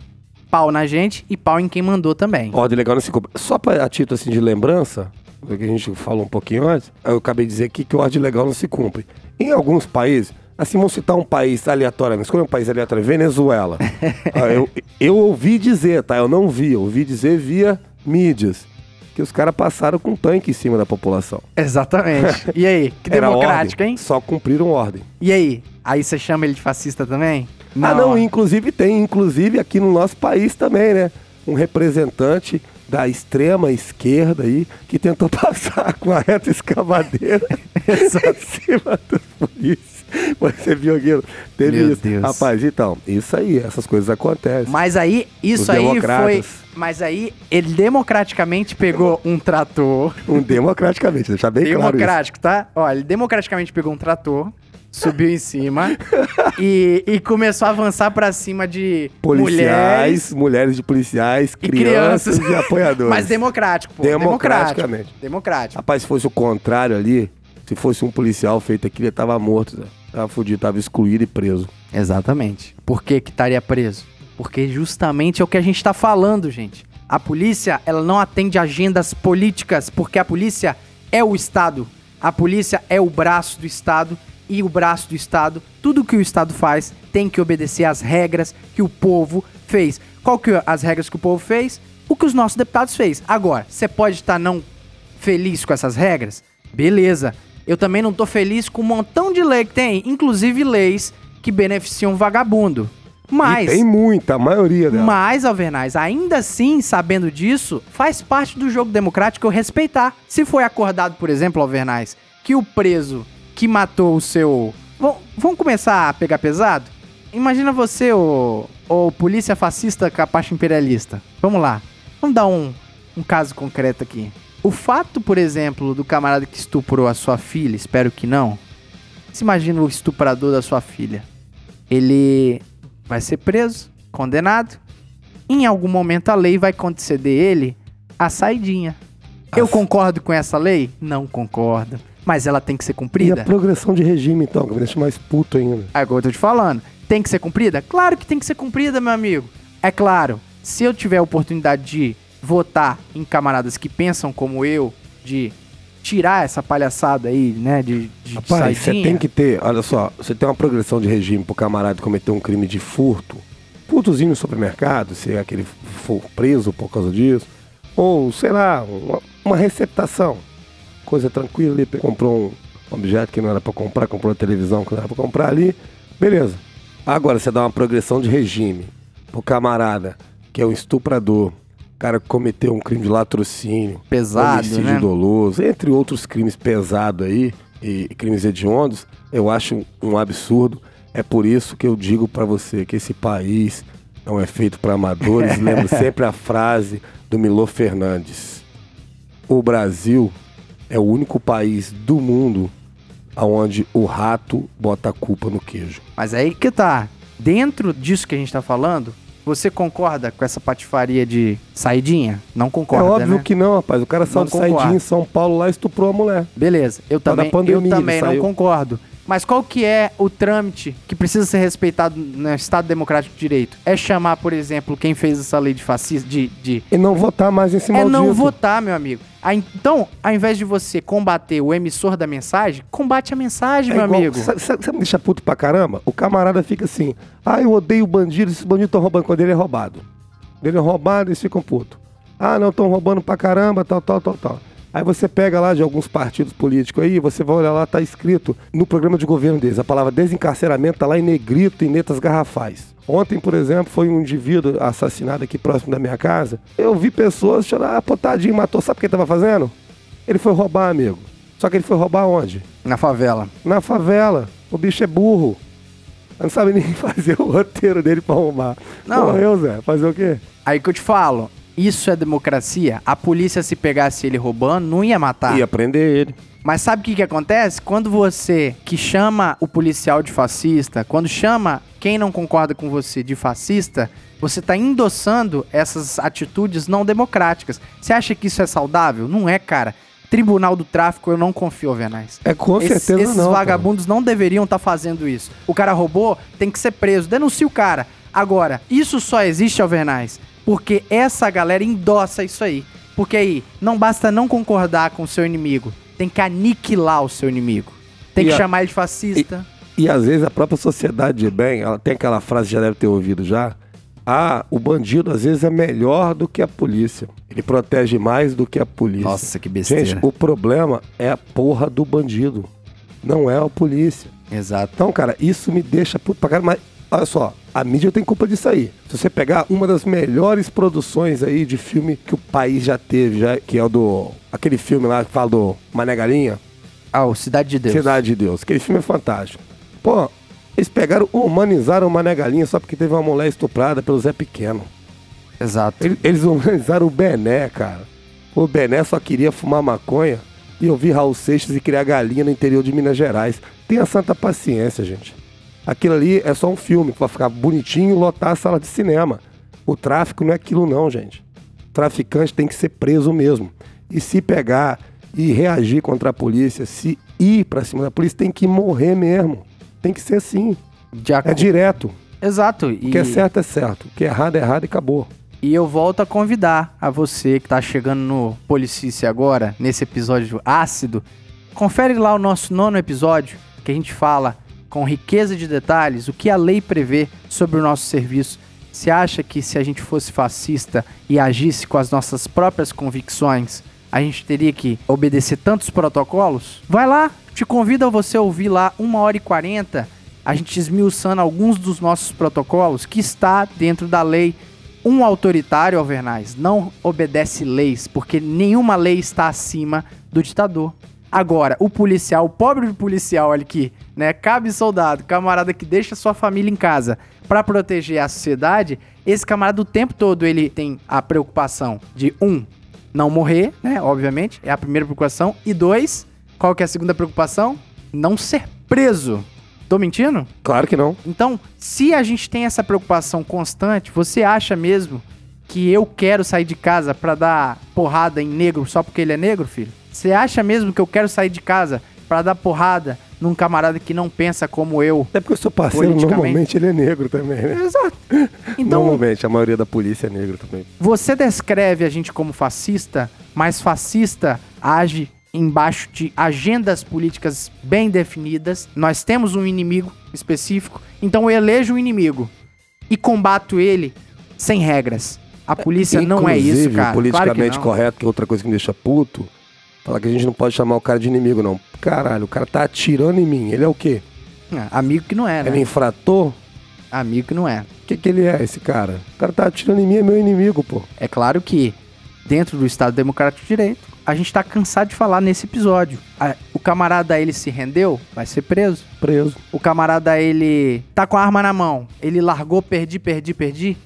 pau na gente e pau em quem mandou também. Ordem legal não se cumpre. Só pra, a título assim de lembrança, do que a gente falou um pouquinho antes, eu acabei de dizer aqui que o ordem legal não se cumpre. Em alguns países, assim, vamos citar um país aleatoriamente. Escolha um país aleatório, Venezuela. Ah, eu, eu ouvi dizer, tá? Eu não vi, eu ouvi dizer via mídias. Que os caras passaram com um tanque em cima da população. Exatamente. E aí? Que democrático, ordem, hein? Só cumpriram ordem. E aí? Aí você chama ele de fascista também? Ah, não, inclusive tem, inclusive aqui no nosso país também, né? Um representante da extrema esquerda aí que tentou passar com a reta escavadeira em cima dos polícias. Você viu aquilo? Teve Meu isso. Deus. Rapaz, então, isso aí, essas coisas acontecem. Mas aí, isso Os aí foi. Mas aí, ele democraticamente pegou um trator. Um democraticamente, deixar bem claro isso. democrático, tá? Ó, ele democraticamente pegou um trator, subiu em cima e, e começou a avançar pra cima de mulheres Policiais, mulheres de policiais, e crianças, crianças. e apoiadores. Mas democrático, pô. Democraticamente. Democrático. Rapaz, se fosse o contrário ali, se fosse um policial feito aquilo, ele tava morto, Zé. Tava fudido, tava excluído e preso. Exatamente. Por que que estaria preso? Porque justamente é o que a gente tá falando, gente. A polícia, ela não atende agendas políticas, porque a polícia é o Estado. A polícia é o braço do Estado e o braço do Estado. Tudo que o Estado faz tem que obedecer às regras que o povo fez. Qual que é as regras que o povo fez? O que os nossos deputados fez. Agora, você pode estar não feliz com essas regras? Beleza. Eu também não tô feliz com um montão de lei que tem, inclusive leis que beneficiam vagabundo. Mas E tem muita, a maioria dela. mas, Alvernaz, ainda assim, sabendo disso, faz parte do jogo democrático eu respeitar. Se foi acordado, por exemplo, Alvernaz, que o preso que matou o seu. Vam- Vamos começar a pegar pesado? Imagina você, o, o polícia fascista capacho imperialista. Vamos lá. Vamos dar um, um caso concreto aqui. O fato, por exemplo, do camarada que estuprou a sua filha, espero que não. Se imagina o estuprador da sua filha. Ele vai ser preso, condenado. Em algum momento a lei vai conceder ele a saidinha. Eu concordo com essa lei? Não concordo. Mas ela tem que ser E a cumprida? progressão de regime, então, que me deixa mais puto ainda. Agora eu tô te falando. Tem que ser cumprida? Claro que tem que ser cumprida, meu amigo. É claro, se eu tiver a oportunidade de votar em camaradas que pensam como eu, de tirar essa palhaçada aí, né, de, de Rapaz, você tem que ter, olha só, você tem uma progressão de regime pro camarada cometer um crime de furto, furtozinho no supermercado, se é aquele for preso por causa disso, ou sei lá, uma, uma receptação, coisa tranquila ali, comprou um objeto que não era pra comprar, comprou uma televisão que não era pra comprar ali, beleza. Agora você dá uma progressão de regime pro camarada que é um estuprador, cara que cometeu um crime de latrocínio, Pesado, homicídio né? doloso, entre outros crimes pesados aí, e crimes hediondos, eu acho um, absurdo. É por isso que eu digo pra você que esse país não é feito para amadores. Lembro sempre a frase do Milô Fernandes. O Brasil é o único país do mundo onde o rato bota a culpa no queijo. Mas aí que tá. Dentro disso que a gente tá falando, você concorda com essa patifaria de saidinha? Não concorda, é óbvio né? que não, rapaz. O cara saiu saidinha em São Paulo lá e estuprou a mulher. Beleza, eu Tá também, pandemia, eu também não concordo. Mas qual que é o trâmite que precisa ser respeitado no Estado Democrático de Direito? É chamar, por exemplo, quem fez essa lei de fascista, de, de E não votar mais nesse é maldito. não votar, meu amigo. Então, ao invés de você combater o emissor da mensagem, combate a mensagem, É meu igual- amigo. Sabe, sabe, sabe me deixa puto pra caramba? O camarada fica assim, ah, eu odeio bandido, esses bandidos estão roubando. Quando ele é roubado. Ele é roubado, eles ficam putos. Ah, não, estão roubando pra caramba, tal, tal, tal, tal. Aí você pega lá de alguns partidos políticos aí, você vai olhar lá, tá escrito no programa de governo deles, a palavra desencarceramento tá lá em negrito e letras garrafais. Ontem, por exemplo, foi um indivíduo assassinado aqui próximo da minha casa. Eu vi pessoas chorando, ah, pô, tadinho, matou. Sabe o que ele tava fazendo? Ele foi roubar, amigo. Só que ele foi roubar onde? Na favela. na favela. O bicho é burro. Não sabe nem fazer o roteiro dele pra arrumar. Não. Morreu, Zé. Fazer o quê? Aí que eu te falo, isso é democracia. A polícia, se pegasse ele roubando, não ia matar. Ia prender ele. Mas sabe o que, que acontece? Quando você que chama o policial de fascista, quando chama quem não concorda com você de fascista, você tá endossando essas atitudes não democráticas. Você acha que isso é saudável? Não é, cara. Tribunal do Tráfico, eu não confio, Venaz. É com Esses- certeza esses não. vagabundos não deveriam estar fazendo isso. O cara roubou, tem que ser preso. Denuncia o cara. Agora, isso só existe, Alvernaz, porque essa galera endossa isso aí. Porque aí, não basta não concordar com o seu inimigo, tem que aniquilar o seu inimigo. Tem E que a- chamar ele de fascista. E às vezes a própria sociedade de bem, ela tem aquela frase que já deve ter ouvido já. Ah, o bandido às vezes é melhor do que a polícia. Ele protege mais do que a polícia. Nossa, que besteira. Gente, o problema é a porra do bandido. Não é a polícia. Exato. Então, cara, isso me deixa puto pra caramba. Mas, olha só, a mídia tem culpa disso aí. Se você pegar uma das melhores produções aí de filme que o país já teve, já, que é o do. aquele filme lá que fala do Mané Galinha, Ah, o Cidade de Deus. Cidade de Deus. Aquele filme é fantástico. Pô, eles pegaram, humanizaram o Mané Galinha só porque teve uma mulher estuprada pelo Zé Pequeno. Exato. Ele- Eles humanizaram o Bené, cara. O Bené só queria fumar maconha e ouvir Raul Seixas e criar galinha no interior de Minas Gerais. Tenha santa paciência, gente. Aquilo ali é só um filme que vai ficar bonitinho e lotar a sala de cinema. O tráfico não é aquilo não, gente. O traficante tem que ser preso mesmo. E se pegar e reagir contra a polícia, se ir pra cima da polícia, tem que morrer mesmo. Tem que ser assim. É direto. Exato. O E... que é certo é certo. O que é errado é errado e acabou. E eu volto a convidar a você que tá chegando no Policice agora, nesse episódio ácido, confere lá o nosso nono episódio, que a gente fala com riqueza de detalhes o que a lei prevê sobre o nosso serviço, você acha que se a gente fosse fascista e agisse com as nossas próprias convicções, a gente teria que obedecer tantos protocolos? Vai lá, te convido a você ouvir lá uma hora e quarenta, a gente esmiuçando alguns dos nossos protocolos que está dentro da lei. Um autoritário, Alvernaz, não obedece leis, porque nenhuma lei está acima do ditador. Agora, o policial, o pobre policial ali que, né, cabe soldado, camarada que deixa sua família em casa pra proteger a sociedade, esse camarada o tempo todo ele tem a preocupação de um, não morrer, né, obviamente, é a primeira preocupação, e dois, qual que é a segunda preocupação? Não ser preso. Tô mentindo? Claro que não. Então, se a gente tem essa preocupação constante, você acha mesmo que eu quero sair de casa pra dar porrada em negro só porque ele é negro, filho? Você acha mesmo que eu quero sair de casa pra dar porrada num camarada que não pensa como eu? Até porque o seu parceiro, normalmente, ele é negro também, né? Exato. Então, Normalmente, a maioria da polícia é negro também. você descreve a gente como fascista, mas fascista age embaixo de agendas políticas bem definidas. Nós temos um inimigo específico, então eu elejo um inimigo e combato ele sem regras. A polícia não é isso, cara. politicamente claro que correto, que é outra coisa que me deixa puto, falar que a gente não pode chamar o cara de inimigo, não. Caralho, o cara tá atirando em mim. Ele é o quê? É, amigo que não é, né? Ele é infrator? Amigo que não é. O que, que ele é, esse cara? O cara tá atirando em mim, é meu inimigo, pô. É claro que, dentro do Estado Democrático de Direito, a gente tá cansado de falar nesse episódio. A- o camarada, ele se rendeu, vai ser preso. Preso. O camarada, ele tá com a arma na mão. Ele largou, perdi, perdi, perdi.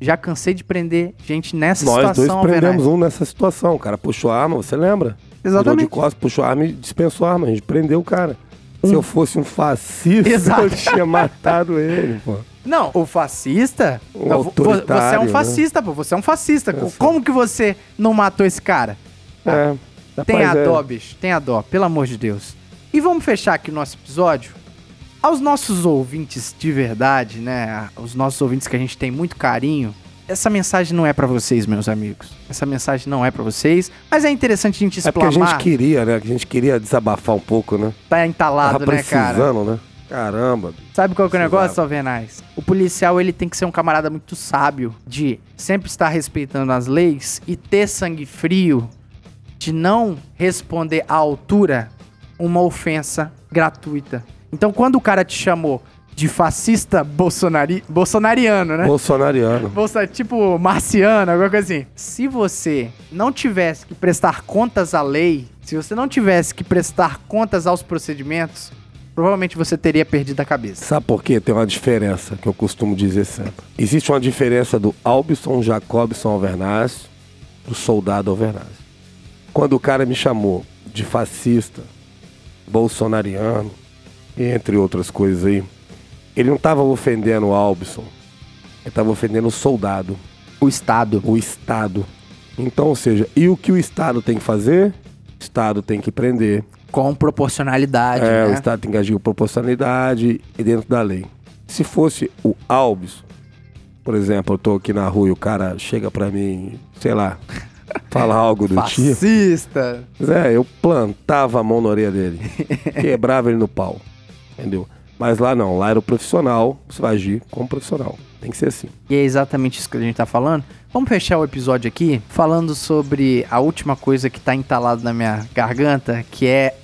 Já cansei de prender gente nessa Nós dois situação, prendemos Alvernaz. um nessa situação. O cara puxou a arma, você lembra? Virou Exatamente. de costas, puxou a arma e dispensou a arma. A gente prendeu o cara. Se eu fosse um fascista, Exato. eu tinha matado ele, pô. Não, o fascista. O não, vo- vo- você é um né? fascista, pô. Você é um fascista. Eu sei. Como que você não matou esse cara? É. Tem a é. dó, bicho. Tem a dó, pelo amor de Deus. E vamos fechar aqui o nosso episódio. Aos nossos ouvintes de verdade, né? Os nossos ouvintes que a gente tem muito carinho. Essa mensagem não é pra vocês, meus amigos. Essa mensagem não é pra vocês. Mas é interessante a gente É porque a gente queria, né? Que a gente queria desabafar um pouco, né? Tá entalado, Tava né, cara? precisando, né? Caramba. Sabe qual que é o negócio, Alvernais? O policial, ele tem que ser um camarada muito sábio de sempre estar respeitando as leis e ter sangue frio de não responder à altura uma ofensa gratuita. Então, quando o cara te chamou de fascista bolsonari... bolsonariano, né? Bolsonariano. Bolsa, tipo marciano, alguma coisa assim. Se você não tivesse que prestar contas à lei, se você não tivesse que prestar contas aos procedimentos, provavelmente você teria perdido a cabeça. Sabe por quê? Tem uma diferença que eu costumo dizer sempre. Existe uma diferença do Albson Jacobson Alvernaz do soldado Alvernaz. Quando o cara me chamou de fascista, bolsonariano, entre outras coisas aí, ele não estava ofendendo o Albson, ele estava ofendendo o soldado, O Estado. o Estado. Então, ou seja, e o que o Estado tem que fazer? O Estado tem que prender, Com proporcionalidade, é, o né? Estado tem que agir com proporcionalidade e dentro da lei. Se fosse o Albis, por exemplo, eu tô aqui na rua e o cara chega pra mim, sei lá, fala algo do tipo. Fascista. Zé, eu plantava a mão na orelha dele, quebrava ele no pau, entendeu? Mas lá não, lá era o profissional, você vai agir como profissional. Tem que ser assim. E é exatamente isso que a gente tá falando. Vamos fechar o episódio aqui falando sobre a última coisa que tá entalado na minha garganta, que é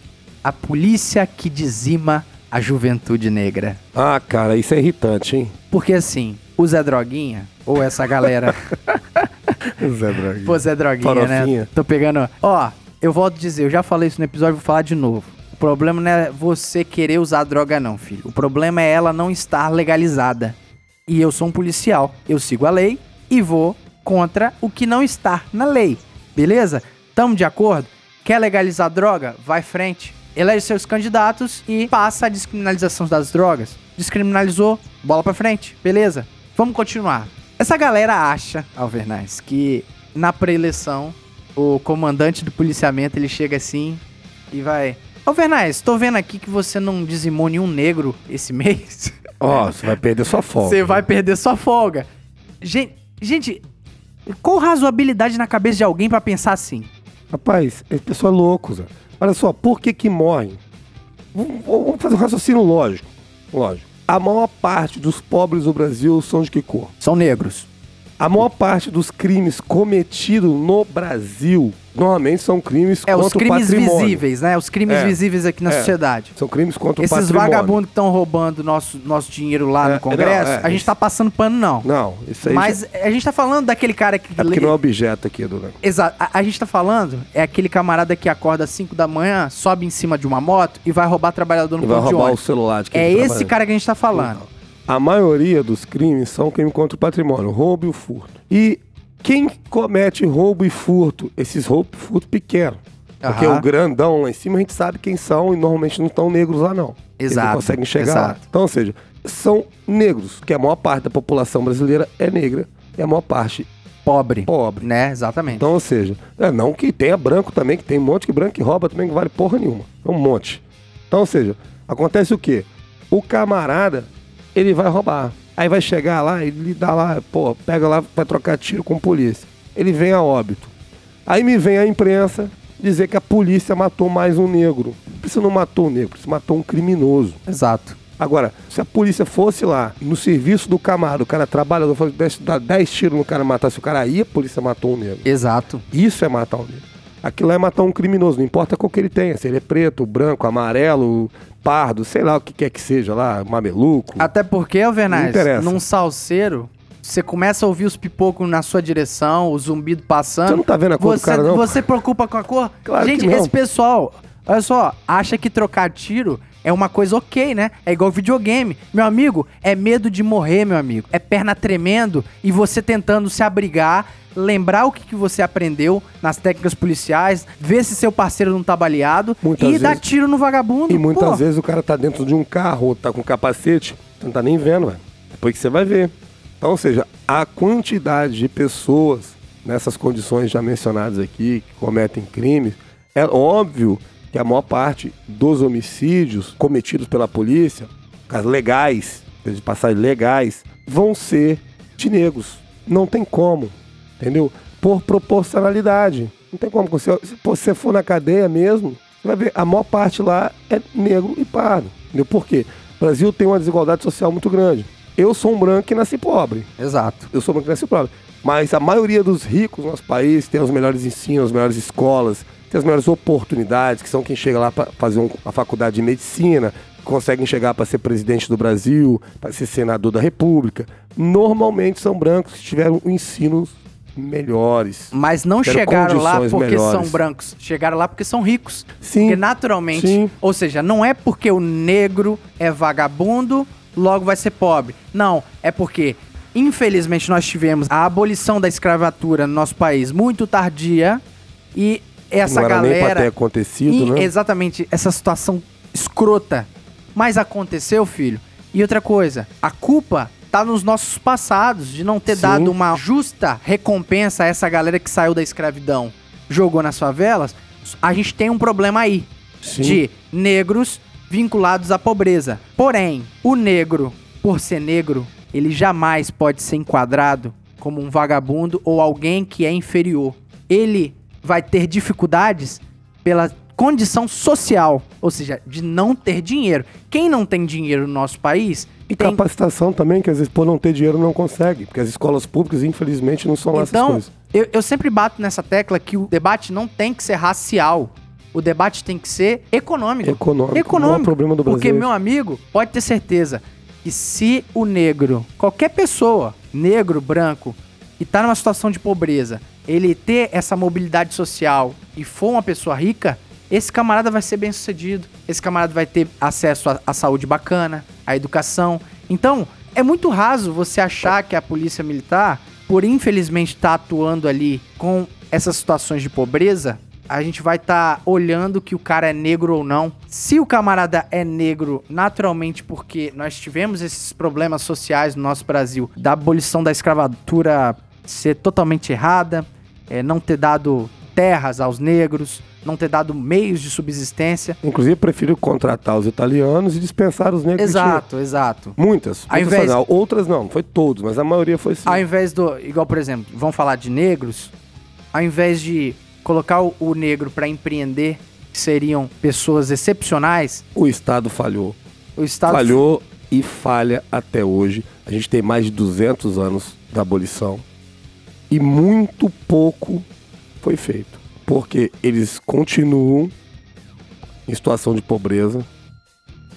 a polícia que dizima a juventude negra. Ah, cara, isso é irritante, hein? Porque assim, o Zé Droguinha, ou essa galera. Zé Braguinha. Pô, Zé Droguinha, né? Farofinha. Tô pegando. Ó, eu volto a dizer, eu já falei isso no episódio, vou falar de novo. Problema não é você querer usar droga, não, filho. O problema é ela não estar legalizada. E eu sou um policial. Eu sigo a lei e vou contra o que não está na lei. Beleza? Tamo de acordo? Quer legalizar droga? Vai frente. Elege seus candidatos e passa a descriminalização das drogas. Descriminalizou, bola pra frente. Beleza? Vamos continuar. Essa galera acha, Alvernaz, que na pré-eleição o comandante do policiamento ele chega assim e vai. Alvernaz, tô vendo aqui que você não dizimou nenhum negro esse mês. Ó, você vai perder sua folga. Você vai perder sua folga. Gente, gente, qual razoabilidade na cabeça de alguém pra pensar assim? Rapaz, esse pessoal é louco, Zé. Olha só, por que que morrem vamos fazer um raciocínio lógico. Lógico. A maior parte dos pobres do Brasil são de que cor? São negros. A maior parte dos crimes cometidos no Brasil normalmente são crimes É, contra os crimes o visíveis, né? Os crimes É, visíveis aqui na é. sociedade. São crimes contra o Esses patrimônio. vagabundos que estão roubando nosso, nosso dinheiro lá É, no Congresso, não, é, a gente isso- tá passando pano, não. Não, isso aí Mas a gente tá falando daquele cara que. é porque não é objeto aqui, Dona. Exato. A, a gente tá falando é aquele camarada que acorda às 5 da manhã, sobe em cima de uma moto e vai roubar trabalhador no E vai ponto roubar o celular de quem É tá esse trabalhando. cara que a gente tá falando. A maioria dos crimes são crime contra o patrimônio, roubo e o furto. E quem comete roubo e furto? Esses roubo e furto pequeno. Porque Aham. o grandão lá em cima a gente sabe quem são e normalmente não estão negros lá não. Eles Exato, não conseguem chegar lá. exato. Então, ou seja, são negros, que a maior parte da população brasileira é negra e a maior parte Pobre. pobre. Né? Exatamente. Então, ou seja, é, não que tenha branco também, que tem um monte que branco que rouba também que vale porra nenhuma. É um monte. Então, ou seja, acontece o quê? O camarada, ele vai roubar. Aí vai chegar lá, ele dá lá, pô, pega lá pra trocar tiro com a polícia. Ele vem a óbito. Aí me vem a imprensa dizer que a polícia matou mais um negro. Você não matou um negro, você matou um criminoso. Exato. Agora, se a polícia fosse lá, no serviço do camarada, o cara trabalhador, fosse desse- dar 10 tiros no cara matasse o cara, aí a polícia matou um negro. Exato. Isso é matar um negro. Aquilo é matar um criminoso, não importa qual que ele tenha, se ele é preto, branco, amarelo, pardo, sei lá o que quer que seja lá, mameluco. Até porque, Alvernaz, num salseiro, você começa a ouvir os pipocos na sua direção, o zumbido passando. Você não tá vendo a cor do você, cara, não? Você preocupa com a cor? Claro Gente, que não. esse pessoal, olha só, acha que trocar tiro é uma coisa ok, né? É igual videogame. Meu amigo, é medo de morrer, meu amigo. É perna tremendo e você tentando se abrigar, lembrar o que, que você aprendeu nas técnicas policiais, ver se seu parceiro não tá baleado Muitas e dar vezes- tiro no vagabundo. E muitas Pô, vezes o cara tá dentro de um carro ou tá com capacete, você não tá nem vendo, velho. Depois que você vai ver. Então, ou seja, a quantidade de pessoas nessas condições já mencionadas aqui, que cometem crimes, é óbvio que a maior parte dos homicídios cometidos pela polícia, casos legais, de passagem legais, vão ser de negros. Não tem como, entendeu? Por proporcionalidade. Não tem como. Se você for na cadeia mesmo, você vai ver, a maior parte lá é negro e pardo. Entendeu? Por quê? O Brasil tem uma desigualdade social muito grande. Eu sou um branco que nasci pobre. Exato. Eu sou um branco que nasci pobre. Mas a maioria dos ricos no nosso país tem os melhores ensinos, as melhores escolas, tem as melhores oportunidades, que são quem chega lá para fazer um- uma faculdade de medicina, conseguem chegar para ser presidente do Brasil, para ser senador da República. Normalmente são brancos que tiveram ensinos melhores. Mas não chegaram lá porque melhores. são brancos. Chegaram lá porque são ricos. Sim, Porque naturalmente, sim. ou seja, não é porque o negro é vagabundo, logo vai ser pobre. Não, é porque, infelizmente, nós tivemos a abolição da escravatura no nosso país muito tardia e essa não era nem para ter galera. acontecido, E- né? Exatamente, essa situação escrota. Mas aconteceu, filho. E outra coisa, a culpa tá nos nossos passados de não ter Sim. dado uma justa recompensa a essa galera que saiu da escravidão, jogou nas favelas. A gente tem um problema aí Sim. de negros vinculados à pobreza. Porém, o negro, por ser negro, ele jamais pode ser enquadrado como um vagabundo ou alguém que é inferior. Ele vai ter dificuldades pela condição social, ou seja, de não ter dinheiro. Quem não tem dinheiro no nosso país E tem capacitação também, que às vezes por não ter dinheiro não consegue, porque as escolas públicas, infelizmente, não são lá essas Então, coisas. eu, eu sempre bato nessa tecla que o debate não tem que ser racial. O debate tem que ser econômico. Econômico. O maior problema do Brasil Porque, é meu amigo, pode ter certeza que se o negro, qualquer pessoa, negro, branco, que tá numa situação de pobreza, ele ter essa mobilidade social e for uma pessoa rica, esse camarada vai ser bem sucedido. Esse camarada vai ter acesso à, saúde bacana, à educação. Então, é muito raso você achar que a polícia militar, por infelizmente estar atuando ali com essas situações de pobreza, a gente vai estar olhando que o cara é negro ou não. Se o camarada é negro, naturalmente, porque nós tivemos esses problemas sociais no nosso Brasil, da abolição da escravatura ser totalmente errada, é, não ter dado terras aos negros, não ter dado meios de subsistência. Inclusive, prefiro contratar os italianos e dispensar os negros. que tinha. Exato, exato. Muitas. Ao muitas invés- não, Outras não, foi todos, mas a maioria foi sim. Ao invés do. Igual, por exemplo, vamos falar de negros. Ao invés de colocar o, negro pra empreender que seriam pessoas excepcionais, O Estado falhou. o Estado Falhou e falha até hoje. A gente tem mais de 200 anos da abolição e muito pouco foi feito. Porque eles continuam em situação de pobreza.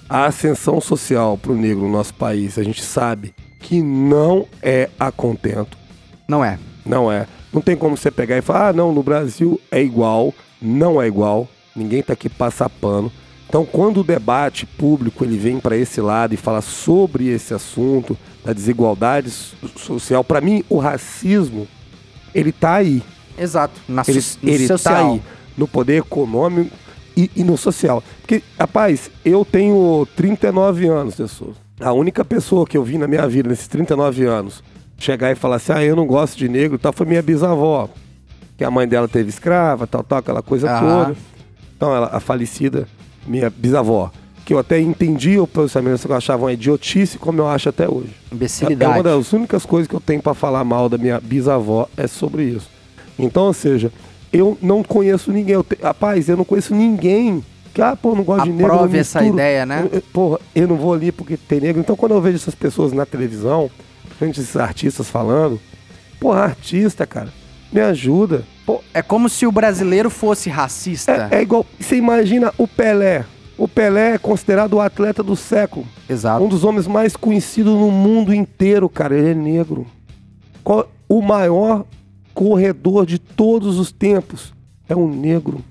A ascensão social para o negro no nosso país, a gente sabe que não é a contento. não é. Não é. Não tem como você pegar e falar, ah, não, no Brasil é igual. Não é igual. Ninguém tá aqui passar pano. Então, quando o debate público ele vem para esse lado e fala sobre esse assunto da desigualdade so- social, para mim o racismo ele tá aí. Exato. Na Ele, no ele tá social. aí no poder econômico e, e no social. Porque, rapaz, eu tenho 39 anos, pessoas. A única pessoa que eu vi na minha vida nesses 39 anos chegar e falar assim: ah, eu não gosto de negro e tal, foi minha bisavó. Que a mãe dela teve escrava, tal, tal, aquela coisa Ah. toda. Então, ela, a falecida, minha bisavó. Que eu até entendi o posicionamento que eu achava uma idiotice, como eu acho até hoje. É Imbecilidade. uma das únicas coisas que eu tenho pra falar mal da minha bisavó é sobre isso. Então, ou seja, eu não conheço ninguém. Eu te- Rapaz, eu não conheço ninguém que, ah, pô, não gosto de negro. Aprove essa ideia, né? Eu- porra, eu não vou ali porque tem negro. Então, quando eu vejo essas pessoas na televisão, principalmente esses artistas falando, porra, artista, cara, me ajuda. Pô, É como se o brasileiro fosse racista. é, é igual. Você imagina o Pelé. O Pelé é considerado o atleta do século. Exato. Um dos homens mais conhecidos no mundo inteiro, cara. Ele é negro. O maior corredor de todos os tempos é um negro.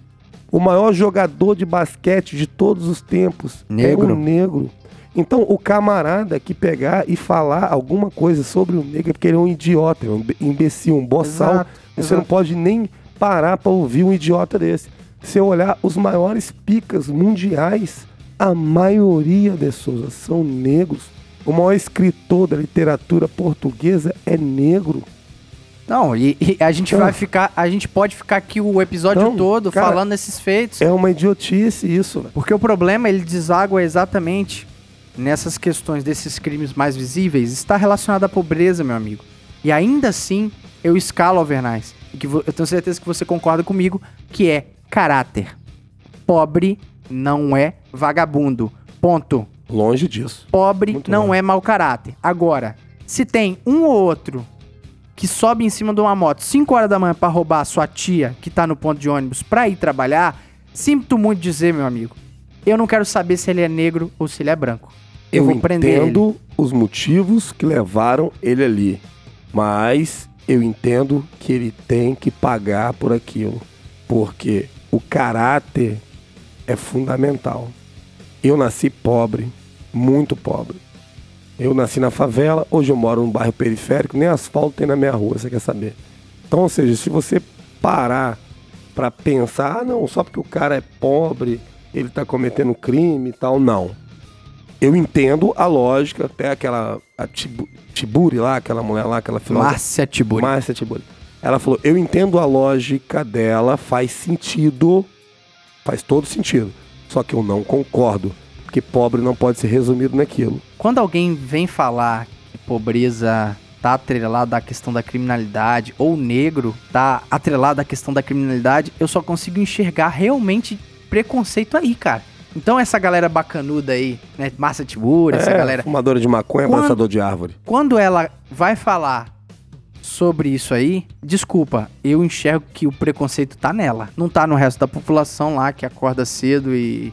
O maior jogador de basquete de todos os tempos Negro. é um negro. Então, o camarada que pegar e falar alguma coisa sobre o negro é porque ele é um idiota, é um imbe- imbecil, um boçal. Exato, Você exato. não pode nem parar pra ouvir um idiota desse. Se eu olhar os maiores picas mundiais, a maioria dessas são negros. O maior escritor da literatura portuguesa é negro. Não, e, e a gente Então- vai ficar. A gente pode ficar aqui o episódio Então, todo cara, falando desses feitos. É uma idiotice isso, velho. Porque o problema, ele deságua exatamente nessas questões desses crimes mais visíveis, está relacionado à pobreza, meu amigo. E ainda assim, eu escalo Alvernais. Que eu tenho certeza que você concorda comigo, que é caráter. Pobre não é vagabundo. Ponto. Longe disso. Pobre Muito não bom. é mau caráter. Agora, se tem um ou outro que sobe em cima de uma moto 5 horas da manhã pra roubar a sua tia que tá no ponto de ônibus pra ir trabalhar, sinto muito dizer, meu amigo, eu não quero saber se ele é negro ou se ele é branco. Eu, vou prender ele. entendo os motivos que levaram ele ali, mas eu entendo que ele tem que pagar por aquilo, porque o caráter é fundamental. Eu nasci pobre, muito pobre. Eu nasci na favela, hoje eu moro num bairro periférico, nem asfalto tem na minha rua, você quer saber? Então, ou seja, se você parar pra pensar, ah, não, só porque o cara é pobre, ele tá cometendo crime e tal, não. Eu entendo a lógica, até aquela a Tibu- Tiburi lá, aquela mulher lá, aquela filósofa. Márcia Tiburi. Márcia Tiburi. Ela falou: Eu entendo a lógica dela, faz sentido, faz todo sentido. Só que eu não concordo, porque pobre não pode ser resumido naquilo. Quando alguém vem falar que pobreza tá atrelada à questão da criminalidade, ou negro tá atrelado à questão da criminalidade, eu só consigo enxergar realmente preconceito aí, cara. Então essa galera bacanuda aí, né, Tiburi, essa É, galera, fumadora de maconha, Quando- abraçador de árvore. quando ela vai falar sobre isso aí, desculpa, eu enxergo que o preconceito tá nela. Não tá no resto da população lá que acorda cedo e,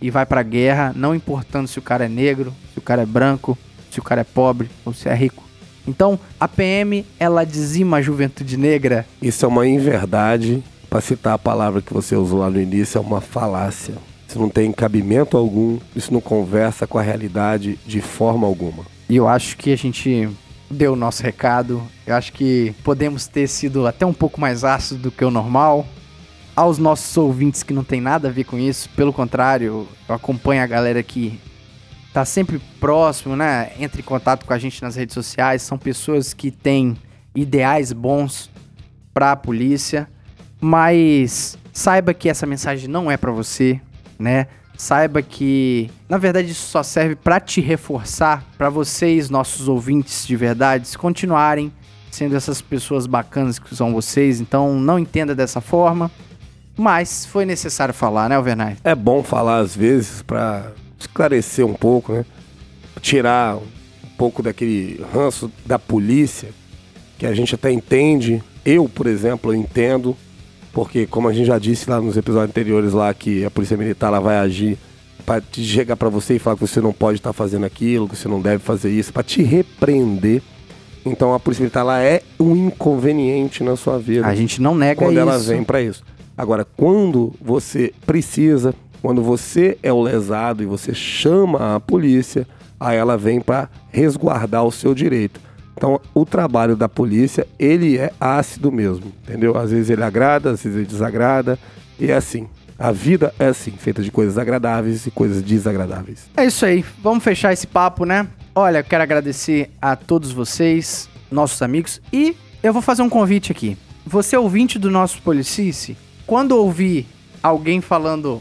e vai pra guerra, não importando se o cara é negro, se o cara é branco, se o cara é pobre ou se é rico. Então, a PM, ela dizima a juventude negra. Isso é uma inverdade, para citar a palavra que você usou lá no início, é uma falácia. Isso não tem cabimento algum, isso não conversa com a realidade de forma alguma. E eu acho que a gente deu o nosso recado. Eu acho que podemos ter sido até um pouco mais ácido do que o normal. Aos nossos ouvintes que não tem nada a ver com isso, pelo contrário, eu acompanho a galera que tá sempre próximo, né? Entra em contato com a gente nas redes sociais. São pessoas que têm ideais bons para a polícia, mas saiba que essa mensagem não é para você, né? Saiba que, na verdade, isso só serve para te reforçar, para vocês, nossos ouvintes de verdade, continuarem sendo essas pessoas bacanas que são vocês. Então, não entenda dessa forma. mas foi necessário falar, né, Alvernay? É bom falar às vezes para esclarecer um pouco, né? Tirar um pouco daquele ranço da polícia, que a gente até entende. Eu, por exemplo, entendo, porque como a gente já disse lá nos episódios anteriores lá que a polícia militar ela vai agir para chegar para você e falar que você não pode estar fazendo aquilo, que você não deve fazer isso, para te repreender. Então a polícia militar ela é um inconveniente na sua vida A gente não nega quando isso. ela vem para isso. Agora, quando você precisa, quando você é o lesado e você chama a polícia, aí ela vem para resguardar o seu direito. Então, o trabalho da polícia, ele é ácido mesmo, entendeu? Às vezes ele agrada, às vezes ele desagrada, e é assim. A vida é assim, feita de coisas agradáveis e coisas desagradáveis. É isso aí. Vamos fechar esse papo, né? Olha, eu quero agradecer a todos vocês, nossos amigos, e eu vou fazer um convite aqui. Você ouvinte do nosso Policice, quando ouvir alguém falando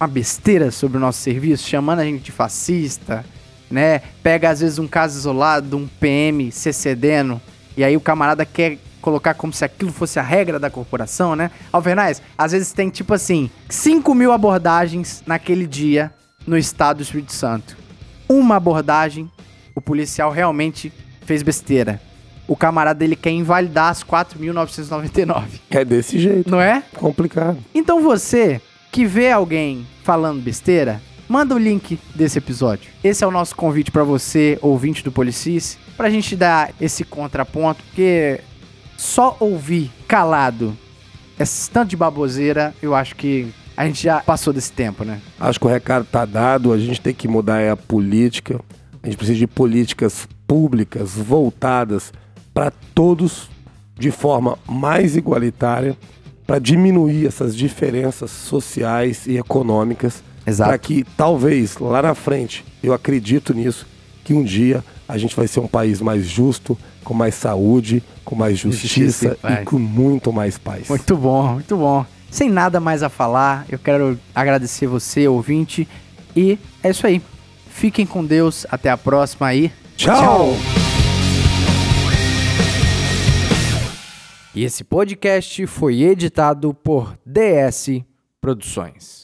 uma besteira sobre o nosso serviço, chamando a gente de fascista, né? Pega às vezes um caso isolado, um PM se cedendo, e aí o camarada quer colocar como se aquilo fosse a regra da corporação, né? Alvernais, às vezes tem tipo assim, 5 mil abordagens naquele dia no estado do Espírito Santo. Uma abordagem, o policial realmente fez besteira. O camarada dele quer invalidar as 4.999, É desse jeito, não é? complicado. Então você que vê alguém falando besteira, manda o link desse episódio. Esse é o nosso convite pra você, ouvinte do Policis, pra gente dar esse contraponto, porque só ouvir calado esse tanto de baboseira, eu acho que a gente já passou desse tempo, né? Acho que o recado tá dado, a gente tem que mudar é a política. A gente precisa de políticas públicas voltadas para todos de forma mais igualitária, para diminuir essas diferenças sociais e econômicas. Para que talvez lá na frente, eu acredito nisso, que um dia a gente vai ser um país mais justo, com mais saúde, com mais Justiça justiça e e com muito mais paz. Muito bom, muito bom. Sem nada mais a falar, eu quero agradecer você, ouvinte, e é isso aí. Fiquem com Deus, até a próxima aí. Tchau. E esse podcast foi editado por DS Produções.